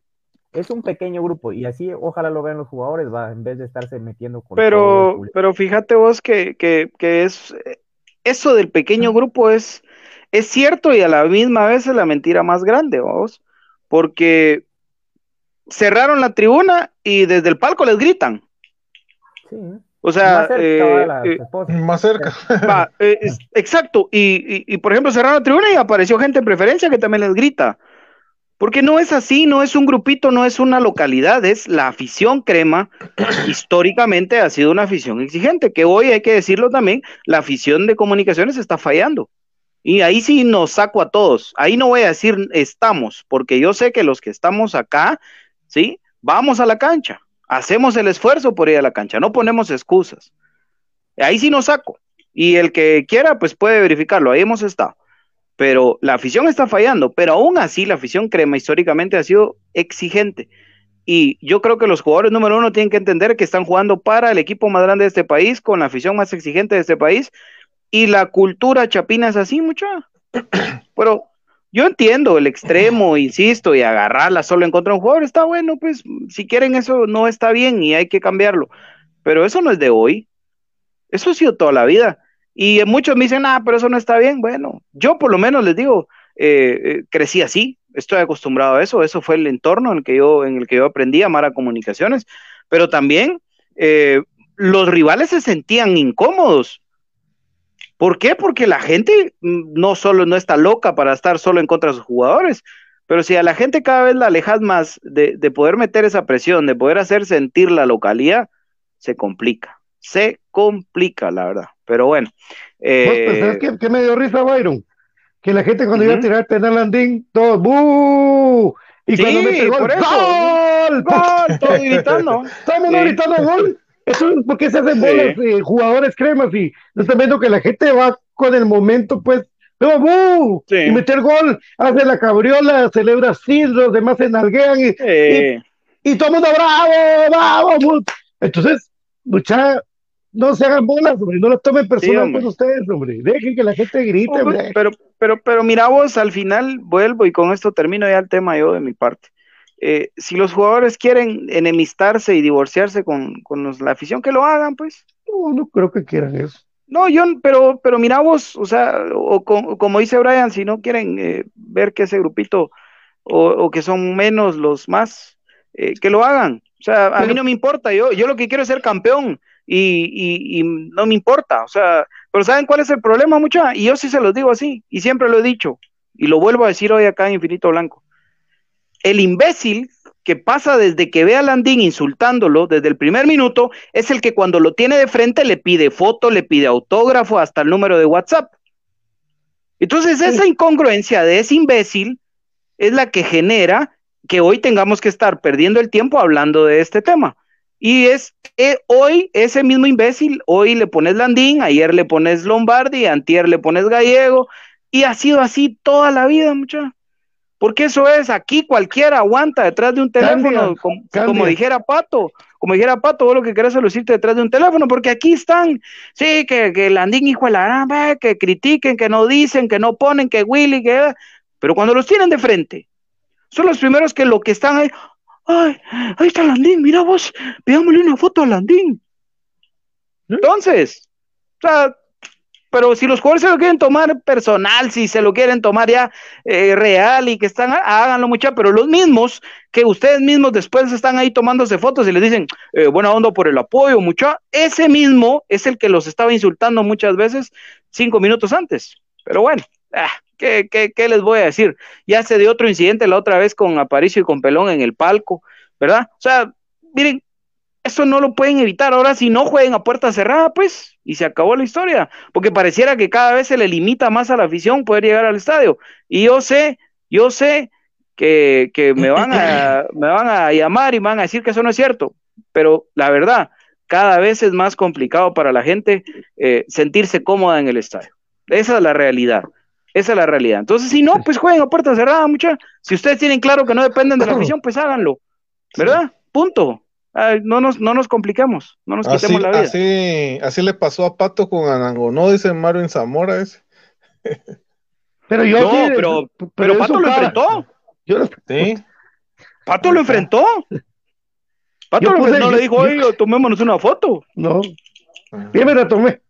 es un pequeño grupo y así ojalá lo vean los jugadores, va, en vez de estarse metiendo con Pero, pero fíjate vos que, que, que es eso del pequeño grupo es, es cierto y a la misma vez es la mentira más grande, vos, porque cerraron la tribuna y desde el palco les gritan. Sí, ¿eh? O sea, Más cerca, eh, va, las eh. Más cerca. va, eh, es- exacto, y, y, y, por ejemplo cerraron la tribuna y apareció gente en preferencia que también les grita. Porque no es así, no es un grupito, no es una localidad, es la afición crema. Históricamente ha sido una afición exigente, que hoy hay que decirlo también, la afición de comunicaciones está fallando. Y ahí sí nos saco a todos. Ahí no voy a decir estamos, porque yo sé que los que estamos acá, ¿sí? Vamos a la cancha, hacemos el esfuerzo por ir a la cancha, no ponemos excusas. Ahí sí nos saco. Y el que quiera, pues puede verificarlo, ahí hemos estado pero la afición está fallando, pero aún así la afición crema históricamente ha sido exigente. Y yo creo que los jugadores número uno tienen que entender que están jugando para el equipo más grande de este país, con la afición más exigente de este país, y la cultura chapina es así, mucha. Pero yo entiendo el extremo, insisto, y agarrarla solo en contra de un jugador, está bueno, pues si quieren eso no está bien y hay que cambiarlo. Pero eso no es de hoy. Eso ha sido toda la vida. Y muchos me dicen, ah, pero eso no está bien. Bueno, yo por lo menos les digo, eh, eh, crecí así, estoy acostumbrado a eso, eso fue el entorno en el que yo, en el que yo aprendí a amar a comunicaciones, pero también eh, los rivales se sentían incómodos. ¿Por qué? Porque la gente no solo no está loca para estar solo en contra de sus jugadores, pero si a la gente cada vez la alejas más de, de poder meter esa presión, de poder hacer sentir la localidad, se complica, se complica, la verdad. Pero bueno. Eh, pues, ¿Sabes qué, qué, me dio risa, Byron? Que la gente cuando uh -huh. iba a tirar el penal landín, todos ¡bu! Y sí, cuando mete gol, ¡gol! ¡Gol! Todos gritando. Todo el mundo sí. gritando gol. Eso es porque se hacen sí. bolas eh, jugadores cremas y no están viendo que la gente va con el momento, pues, ¡no, bu! Sí. Y meter gol, hace la cabriola, celebra así, los demás se nalguean y, y, y todo el mundo, bravo, bravo. Entonces, mucha, no se hagan bolas, hombre, no lo tomen personal con ustedes, hombre. Dejen que la gente grite, hombre. Pero, pero, pero mira vos, al final vuelvo y con esto termino ya el tema yo de mi parte. Eh, si los jugadores quieren enemistarse y divorciarse con, con la afición, que lo hagan, pues. No, no creo que quieran eso. No, yo, pero, pero mira vos, o sea, o, como dice Brian, si no quieren eh, ver que ese grupito, o, que son menos los más, eh, que lo hagan. O sea, a mí no me importa, yo, yo lo que quiero es ser campeón y, y, no me importa, o sea, pero ¿saben cuál es el problema, mucha? Y yo sí se los digo así, y siempre lo he dicho, y lo vuelvo a decir hoy acá en Infinito Blanco. El imbécil que pasa desde que ve a Landín insultándolo desde el primer minuto es el que cuando lo tiene de frente le pide foto, le pide autógrafo, hasta el número de WhatsApp. Entonces esa incongruencia de ese imbécil es la que genera que hoy tengamos que estar perdiendo el tiempo hablando de este tema. Y es que hoy ese mismo imbécil, hoy le pones Landín, ayer le pones Lombardi, antier le pones Gallego, y ha sido así toda la vida, muchachos. Porque eso es, aquí cualquiera aguanta detrás de un teléfono, como, dijera Pato, como dijera Pato, vos lo que querés es lucirte detrás de un teléfono, porque aquí están, sí, que, que Landín hijo de la gran, que critiquen, que no dicen, que no ponen, que Willy, que... Pero cuando los tienen de frente, son los primeros que lo que están ahí, ay, ahí está Landín, mira vos, veámosle una foto a Landín. ¿Eh? Entonces, o sea, pero si los jugadores se lo quieren tomar personal, si se lo quieren tomar ya eh, real y que están, háganlo mucha, pero los mismos que ustedes mismos después están ahí tomándose fotos y les dicen, eh, buena onda por el apoyo, mucha, ese mismo es el que los estaba insultando muchas veces cinco minutos antes. Pero bueno, ah, ¿qué, qué, qué les voy a decir? Ya se dio otro incidente la otra vez con Aparicio y con Pelón en el palco, ¿verdad? O sea, miren, eso no lo pueden evitar. Ahora, si no jueguen a puerta cerrada, pues, y se acabó la historia. Porque pareciera que cada vez se le limita más a la afición poder llegar al estadio. Y yo sé, yo sé que, me, van a, me van a llamar y me van a decir que eso no es cierto. Pero la verdad, cada vez es más complicado para la gente eh, sentirse cómoda en el estadio. Esa es la realidad. Esa es la realidad. Entonces, si no, pues jueguen a puerta cerrada, mucha. Si ustedes tienen claro que no dependen de la afición, pues háganlo. ¿Verdad? Punto no, nos, no nos compliquemos, no nos quitemos la vida. Así, así le pasó a Pato con Anango, ¿no? Dice Mario en Zamora ese. pero yo no, pero, pero, Pato lo enfrentó. sí. Pato lo enfrentó. Pato lo enfrentó, no le dijo, oye, tomémonos una foto. No. Yo me la tomé.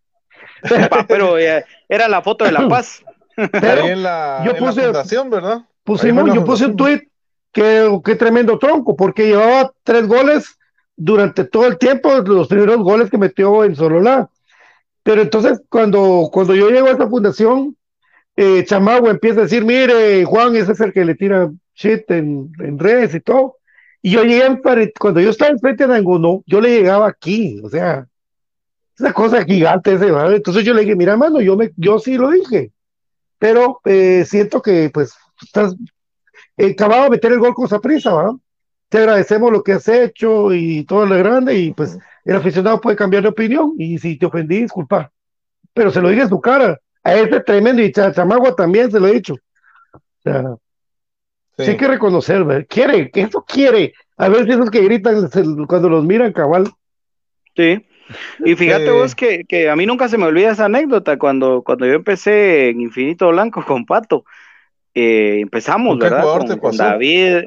pero eh, era la foto de La Paz. Pero en la, yo puse, fundación, ¿verdad? Pusimos, yo puse un tweet que, qué tremendo tronco, porque llevaba tres goles durante todo el tiempo los primeros goles que metió en Sololá. Pero entonces cuando, cuando yo llego a esta fundación, eh, Chamagua empieza a decir, mire, Juan, ese es el que le tira shit en, en redes y todo. Y yo llegué, cuando yo estaba enfrente de Angono, yo le llegaba aquí, o sea, esa cosa gigante ese, Entonces yo le dije, mira, mano, yo, me, yo sí lo dije, pero eh, siento que, pues, estás, acababa de meter el gol con esa prisa, ¿va? te agradecemos lo que has hecho y todo lo grande y pues el aficionado puede cambiar de opinión y si te ofendí, disculpa. Pero se lo dije en su cara. A ese tremendo y Chamagua también se lo he dicho. O sea, sí. hay que reconocer, ¿verdad? quiere, que eso quiere. A ver si esos que gritan cuando los miran, cabal. Sí. Y fíjate vos que, que, a mí nunca se me olvida esa anécdota cuando, cuando yo empecé en Infinito Blanco con Pato. Eh, empezamos, ¿verdad? con David,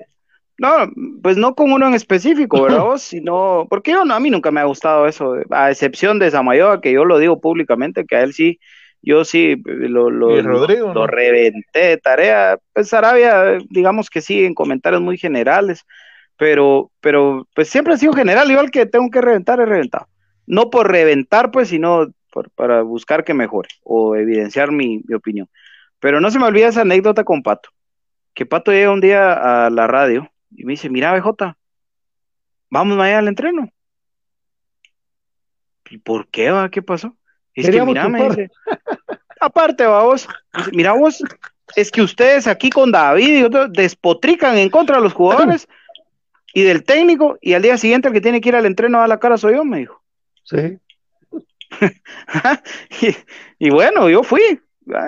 no, pues no con uno en específico, ¿verdad? sino, porque yo no, a mí nunca me ha gustado eso, a excepción de Samayoa, que yo lo digo públicamente, que a él sí, yo sí lo, lo, lo, reventé de tarea. Pues Sarabia, digamos que sí, en comentarios muy generales, pero, pero pues siempre ha sido general, igual que tengo que reventar, he reventado. No por reventar, pues, sino por, para buscar que mejore o evidenciar mi, mi opinión. Pero no se me olvida esa anécdota con Pato, que Pato llega un día a la radio y me dice, mira, BJ, vamos mañana al entreno. ¿Y por qué va? ¿Qué pasó? Es que mira, me dice, aparte, vamos, mira vos, es que ustedes aquí con David y otros despotrican en contra de los jugadores y del técnico, y al día siguiente el que tiene que ir al entreno a la cara soy yo, me dijo. Sí. y, bueno, yo fui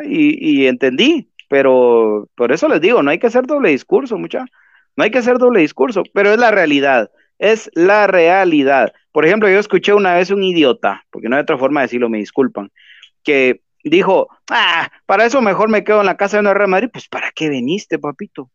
y, entendí, pero por eso les digo, no hay que hacer doble discurso, muchachos. No hay que hacer doble discurso, pero es la realidad. es la realidad. Por ejemplo, yo escuché una vez un idiota, porque no hay otra forma de decirlo, me disculpan, que dijo, ah, para eso mejor me quedo en la casa de una Real Madrid. Pues, ¿para qué veniste, papito?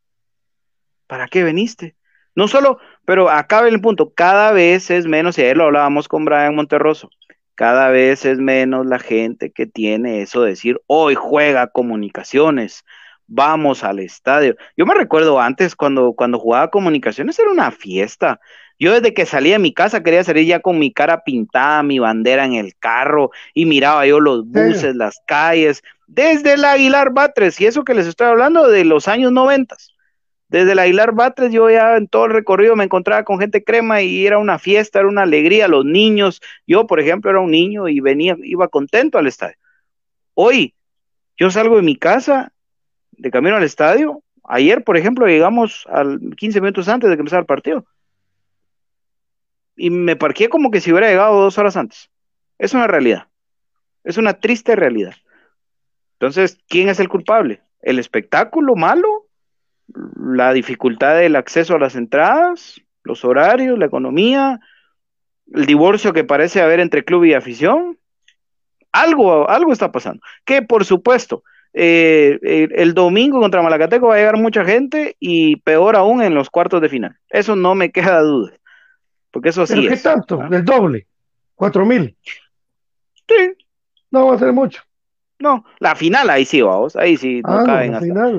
¿Para qué veniste? No solo, pero acabe el punto, cada vez es menos, y ayer lo hablábamos con Brian Monterroso, cada vez es menos la gente que tiene eso de decir, hoy juega comunicaciones, vamos al estadio. Yo me recuerdo antes cuando, cuando jugaba comunicaciones era una fiesta. Yo desde que salía de mi casa quería salir ya con mi cara pintada, mi bandera en el carro y miraba yo los buses, las calles, desde el Aguilar Batres, y eso que les estoy hablando de los años noventas. Desde el Aguilar Batres yo ya en todo el recorrido me encontraba con gente crema y era una fiesta, era una alegría, los niños, yo por ejemplo era un niño y venía, iba contento al estadio. Hoy yo salgo de mi casa de camino al estadio. Ayer, por ejemplo, llegamos al 15 minutos antes de que empezara el partido. Y me parqué como que si hubiera llegado dos horas antes. Es una realidad. Es una triste realidad. Entonces, ¿quién es el culpable? ¿El espectáculo malo? ¿La dificultad del acceso a las entradas? ¿Los horarios? ¿La economía? ¿El divorcio que parece haber entre club y afición? Algo, algo está pasando. Que por supuesto, eh, el domingo contra Malacateco va a llegar mucha gente y peor aún en los cuartos de final. Eso no me queda duda. Porque eso sí. ¿Qué tanto? ¿ah? El doble. ¿Cuatro mil? Sí. No va a ser mucho. No, la final ahí sí, vamos. Ahí sí no ah, caben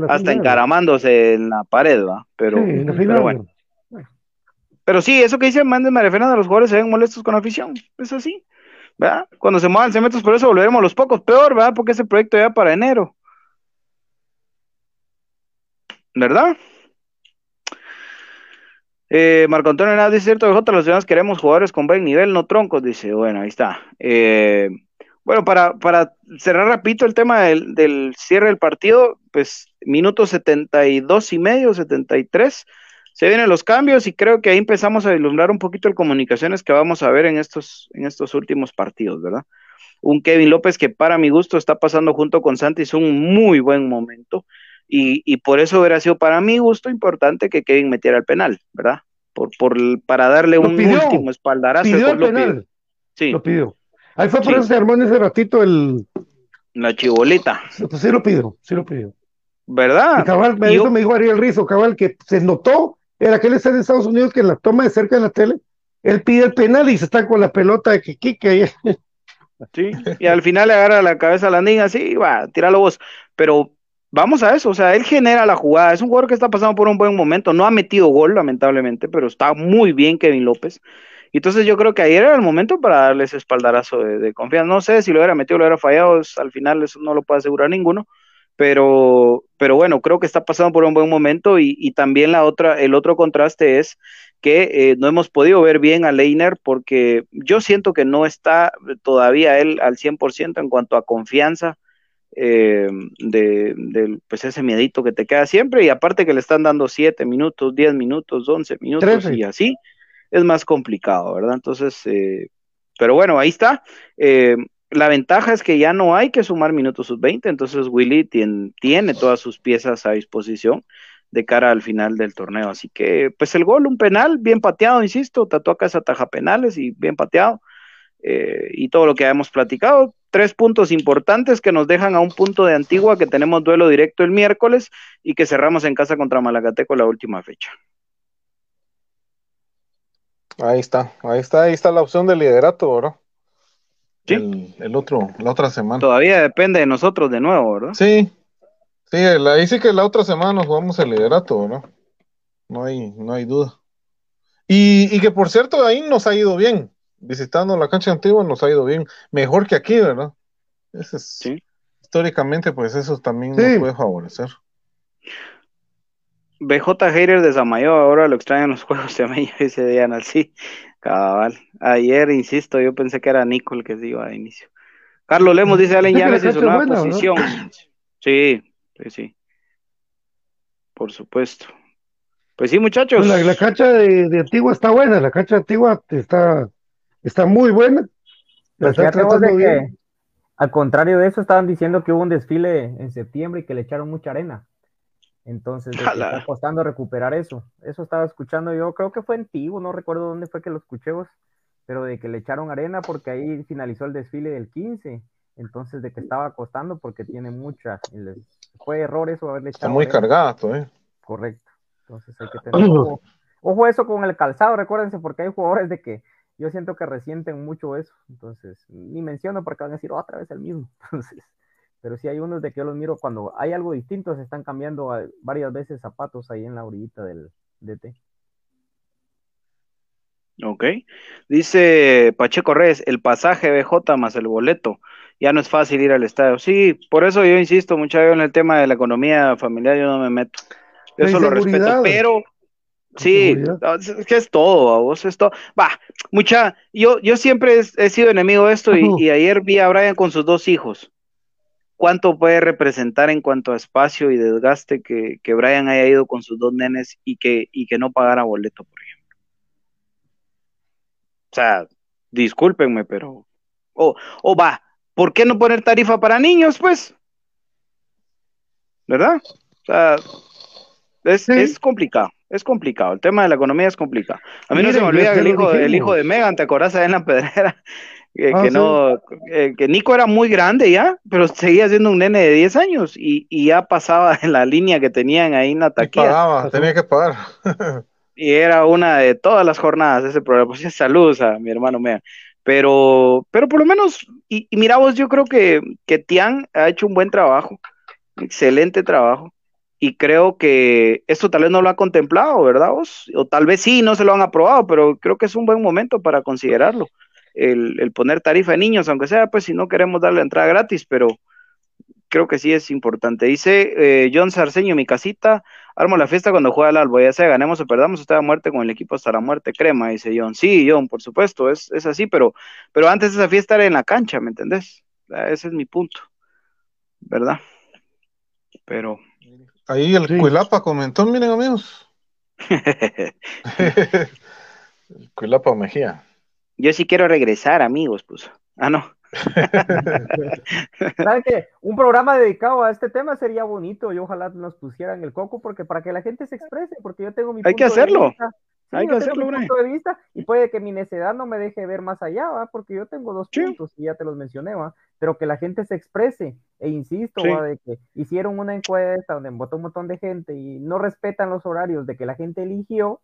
hasta, encaramándose en la pared, va. Pero, pero bueno. Pero sí, eso que dice Méndez María Fernanda, los jugadores se ven molestos con la afición. Es así. ¿verdad? Cuando se muevan metros por eso volveremos los pocos. Peor, ¿verdad? Porque ese proyecto ya para enero. ¿verdad? Eh, Marco Antonio dice cierto, J, los ciudadanos queremos jugadores con buen nivel, no troncos, dice, bueno, ahí está. Eh, bueno, para, para cerrar rapidito el tema del, cierre del partido, pues minutos 72 y medio, 73, se vienen los cambios y creo que ahí empezamos a ilustrar un poquito el comunicaciones que vamos a ver en estos, en estos últimos partidos, ¿verdad? Un Kevin López que para mi gusto está pasando junto con Santis un muy buen momento. Y, por eso hubiera sido para mi gusto importante que Kevin metiera el penal, ¿verdad? Por, por, para darle un último espaldarazo. Pidió el penal. Sí. Lo pidió. Ahí fue por eso se armó en ese ratito el... La chibolita. Pues sí lo pidió, sí lo pidió. ¿Verdad? Y cabal, me, dijo, me dijo Ariel Rizo, cabal, que se notó en aquel estadio de Estados Unidos que en la toma de cerca de la tele, él pide el penal y se está con la pelota de Kikike. Sí, y al final le agarra la cabeza a la niña, sí, va, tíralo vos. Pero vamos a eso, o sea, él genera la jugada, es un jugador que está pasando por un buen momento, no ha metido gol lamentablemente, pero está muy bien Kevin López. Entonces yo creo que ayer era el momento para darle ese espaldarazo de, confianza. No sé si lo hubiera metido o lo hubiera fallado, al final eso no lo puede asegurar ninguno, pero, pero bueno, creo que está pasando por un buen momento y, también la otra, el otro contraste es que eh, no hemos podido ver bien a Leiner porque yo siento que no está todavía él al 100% en cuanto a confianza eh, de, pues ese miedito que te queda siempre y aparte que le están dando 7 minutos, 10 minutos, 11 minutos y así, es más complicado, ¿verdad? Entonces, eh, pero bueno, ahí está. Eh, la ventaja es que ya no hay que sumar minutos sub 20, entonces Willy tiene, tiene todas sus piezas a disposición de cara al final del torneo. Así que, pues el gol, un penal, bien pateado, insisto, Tatuacas ataja penales y bien pateado. y todo lo que hemos platicado, tres puntos importantes que nos dejan a un punto de Antigua que tenemos duelo directo el miércoles y que cerramos en casa contra Malagateco la última fecha. Ahí está, ahí está, ahí está la opción del liderato, ¿verdad? Sí. El, otro, la otra semana. Todavía depende de nosotros de nuevo, ¿verdad? Sí, sí, ahí sí que la otra semana nos jugamos el liderato, ¿verdad? No hay, no hay duda. Y, y que por cierto, ahí nos ha ido bien visitando la cancha antigua nos ha ido bien, mejor que aquí, ¿verdad? sí. Históricamente, pues eso también nos puede favorecer. BJ Hater de Samayo, ahora lo extrañan los juegos de Amaya, dice Diana, sí, cabal. Ayer, insisto, yo pensé que era Nicole que se iba a inicio. Carlos Lemos dice Allen Llaves en su nueva posición. Sí, sí, sí. Por supuesto. Pues sí, muchachos. La, cancha de, de, Antigua está buena, la cancha de Antigua está está muy buena. Pues al contrario de eso, estaban diciendo que hubo un desfile en septiembre y que le echaron mucha arena. Entonces, está costando recuperar eso. Eso estaba escuchando yo, creo que fue en Tivo, no recuerdo dónde fue que lo escuché vos, pero de que le echaron arena porque ahí finalizó el desfile del 15. Entonces, de que estaba costando porque tiene mucha. Fue error eso haberle echado. Está muy cargado, ¿eh? Correcto. Entonces, hay que tener ojo, ojo eso con el calzado, recuérdense, porque hay jugadores de que yo siento que resienten mucho eso. Entonces, ni menciono porque van a decir otra vez el mismo. Entonces, pero sí hay unos de que yo los miro cuando hay algo distinto, se están cambiando varias veces zapatos ahí en la orillita del DT. Ok. Dice Pacheco Reyes, el pasaje BJ más el boleto. Ya no es fácil ir al estadio. Sí, por eso yo insisto mucho en el tema de la economía familiar, yo no me meto. Yo solo respeto, pero sí, es que es todo, a vos es todo. Va, mucha, yo, yo siempre he, sido enemigo de esto y, y, ayer vi a Brian con sus dos hijos cuánto puede representar en cuanto a espacio y desgaste que, que Brian haya ido con sus dos nenes y que, y que no pagara boleto, por ejemplo. O sea, discúlpenme, pero... O, o va, ¿por qué no poner tarifa para niños, pues? ¿Verdad? O sea, es, es complicado, es complicado. El tema de la economía es complicado. A mí no se me olvida que el hijo, el hijo de Megan, ¿te acordás en la pedrera? Ah, que, no, eh, que Nico era muy grande ya, pero seguía siendo un nene de 10 años y, ya pasaba en la línea que tenían ahí en la taquilla. Pagaba, tenía que pagar. y era una de todas las jornadas ese programa. Pues saludos a mi hermano Mea. Pero, pero por lo menos, y, y mira vos, yo creo que, que Tian ha hecho un buen trabajo, excelente trabajo y creo que esto tal vez no lo ha contemplado, ¿verdad vos? O tal vez sí, no se lo han aprobado, pero creo que es un buen momento para considerarlo el, poner tarifa de niños, aunque sea, pues si no queremos darle entrada gratis, pero creo que sí es importante. Dice eh, John Sarceño, mi casita, armo la fiesta cuando juega el Albo, ya sea ganemos o perdamos, está a muerte con el equipo hasta la muerte, crema, dice John. Sí, John, por supuesto, es, es así, pero, pero antes esa fiesta era en la cancha, ¿me entendés? Ese es mi punto, ¿verdad? Pero... Ahí el Cuilapa comentó, miren amigos. el Cuilapa Mejía. Yo sí quiero regresar, amigos, pues. Ah, no. ¿Saben qué? Un programa dedicado a este tema sería bonito y ojalá nos pusieran el coco porque para que la gente se exprese, porque yo tengo mi Hay que hacerlo. Hay que hacerlo, mi punto de vista y puede que mi necedad no me deje ver más allá, ¿va? porque yo tengo dos puntos y ya te los mencioné, ¿va? pero que la gente se exprese e insisto, ¿va? de que hicieron una encuesta donde votó un montón de gente y no respetan los horarios de que la gente eligió,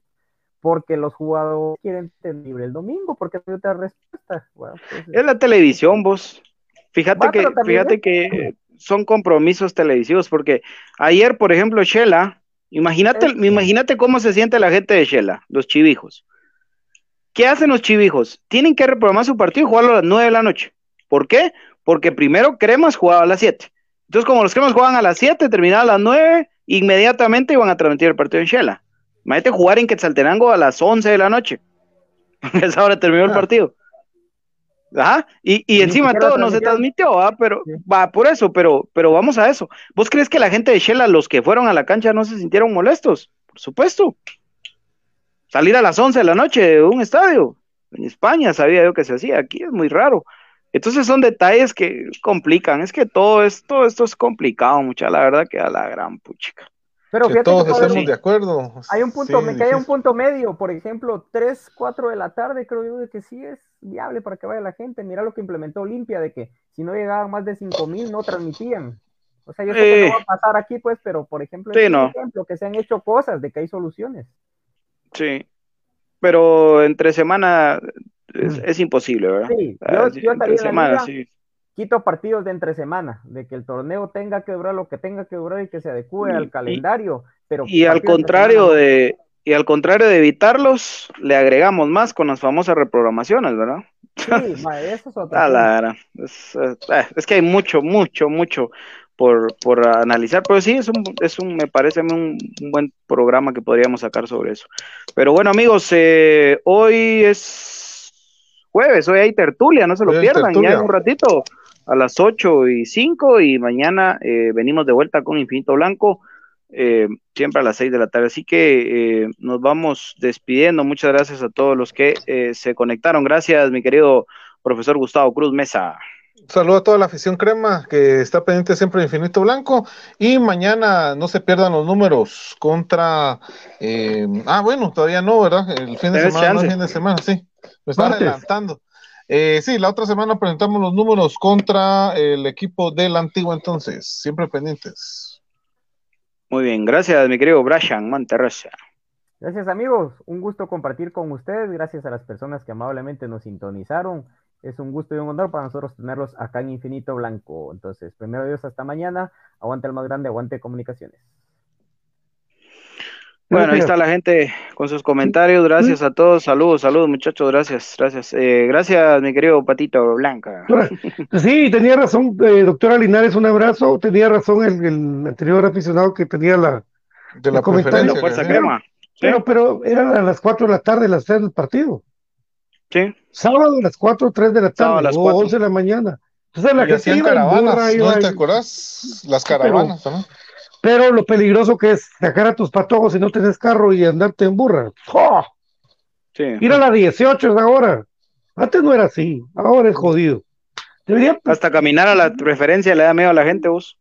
porque los jugadores quieren tener libre el domingo, porque no te respuesta. Pues, es la televisión, vos. Fíjate que, fíjate que son compromisos televisivos, porque ayer, por ejemplo, Shela, imagínate, imagínate cómo se siente la gente de Shela, los chivijos. ¿Qué hacen los chivijos? Tienen que reprogramar su partido y jugarlo a las 9 de la noche. ¿Por qué? Porque primero Cremas jugaba a las 7. Entonces, como los Cremas jugaban a las 7, terminaban a las 9, inmediatamente iban a transmitir el partido en Shela. Imagínate jugar en Quetzaltenango a las 11 de la noche. A esa hora terminó el ah. partido. Ajá, y, y encima todo no se transmitió, ¿ah? pero va por eso, pero, pero vamos a eso. ¿Vos crees que la gente de Shela, los que fueron a la cancha, no se sintieron molestos? Por supuesto. Salir a las 11 de la noche de un estadio. En España sabía yo que se hacía, aquí es muy raro. Entonces son detalles que complican. Es que todo esto, esto es complicado, mucha, la verdad que a la gran puchica. Pero que todos estemos de acuerdo. Hay un punto, me cae un punto medio, por ejemplo, 3, 4 de la tarde, creo yo de que sí es viable para que vaya la gente. Mira lo que implementó Olimpia, de que si no llegaban más de 5 mil, no transmitían. O sea, yo sé que no va a pasar aquí, pues, pero por ejemplo, sí, no. ejemplo, que se han hecho cosas, de que hay soluciones. Sí, pero entre semana es, mm. imposible, ¿verdad? Sí, yo, yo entre semana, sí quito partidos de entre semana, de que el torneo tenga que durar lo que tenga que durar y que se adecue al calendario. Pero y al contrario de, y al contrario de evitarlos, le agregamos más con las famosas reprogramaciones, ¿verdad? Sí, eso es otra es, eh, es, que hay mucho, mucho, mucho por, por analizar, pero sí, es un, es un me parece un, un buen programa que podríamos sacar sobre eso. Pero bueno, amigos, eh, hoy es jueves, hoy hay tertulia, no se lo pierdan, ya en un ratito a las 8 y 5 y mañana eh, venimos de vuelta con Infinito Blanco, eh, siempre a las 6 de la tarde. Así que eh, nos vamos despidiendo. Muchas gracias a todos los que se conectaron. Gracias, mi querido profesor Gustavo Cruz Mesa. Saludo a toda la afición crema que está pendiente siempre de Infinito Blanco. Y mañana no se pierdan los números contra. Eh, ah, bueno, todavía no, ¿verdad? El fin de semana, no el fin de semana, sí. Me están adelantando. Eh, sí, la otra semana presentamos los números contra el equipo del antiguo, entonces, siempre pendientes. Muy bien, gracias, mi querido Brian Monterrosa. Gracias, amigos. Un gusto compartir con ustedes. Gracias a las personas que amablemente nos sintonizaron. Es un gusto y un honor para nosotros tenerlos acá en Infinito Blanco. Entonces, primero Dios, hasta mañana. Aguante el más grande, aguante comunicaciones. Bueno, ahí está la gente con sus comentarios. Gracias a todos. Saludos, saludos, muchachos. Gracias, gracias. Eh, gracias, mi querido Patito Blanca. Sí, tenía razón, eh, doctora Linares. Un abrazo. Tenía razón el, anterior aficionado que tenía la, de la comentario. fuerza crema. Pero, pero eran a las 4 de la tarde las 3 del partido. Sí. Sábado a las 4 o 3 de la tarde, o 11 de la mañana. Entonces la gente iba caravanas, ¿no te acuerdas? Las caravanas, ¿no? Pero lo peligroso que es sacar a tus patojos si no tienes carro y andarte en burra. ¡Oh! Sí. Ir a las 18 ahora. Antes no era así, ahora es jodido. Debería... Hasta caminar a la preferencia le da miedo a la gente, vos.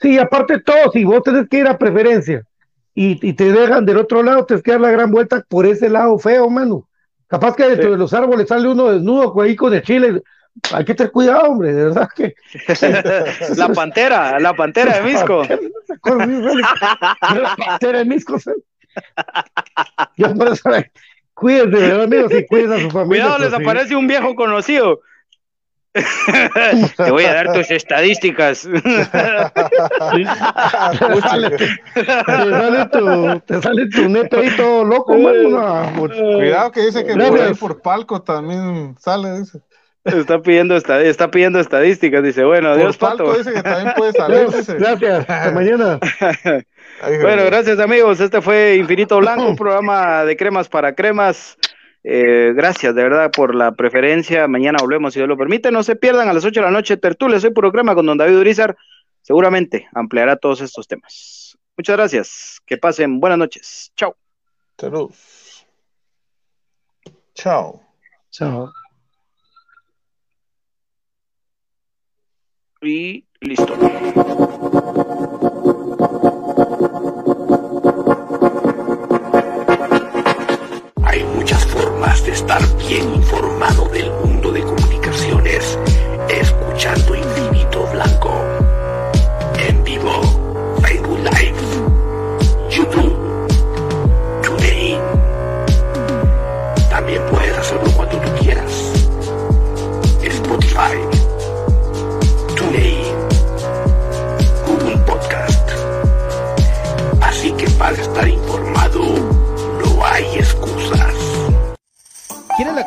Sí, aparte todo, si vos tenés que ir a preferencia y, y te dejan del otro lado, te que dar la gran vuelta por ese lado feo, mano. Capaz que dentro de los árboles sale uno desnudo ahí con el chile. Hay que tener cuidado, hombre, de verdad que. la pantera, la pantera de Misco. La pantera de Misco. Yo por eso, cuídense, amigos, y cuiden a su familia. Cuidado, les aparece un viejo conocido. Te voy a dar tus estadísticas. te, sale, tu, te sale tu neto ahí todo loco, Cuidado que dice que por, ahí por palco también sale, dice. Está pidiendo, está pidiendo estadísticas, dice, bueno, adiós, Pato. dice que también puede salir, Gracias, hasta mañana. bueno, gracias amigos, este fue Infinito Blanco, un programa de cremas para cremas. Eh, gracias de verdad por la preferencia. Mañana volvemos, si Dios lo permite. No se pierdan a las 8 de la noche Tertulia. Soy puro crema con don David Urizar. Seguramente ampliará todos estos temas. Muchas gracias. Que pasen buenas noches. Chao. Salud. Chao. Chao. Y listo. de estar bien informado del mundo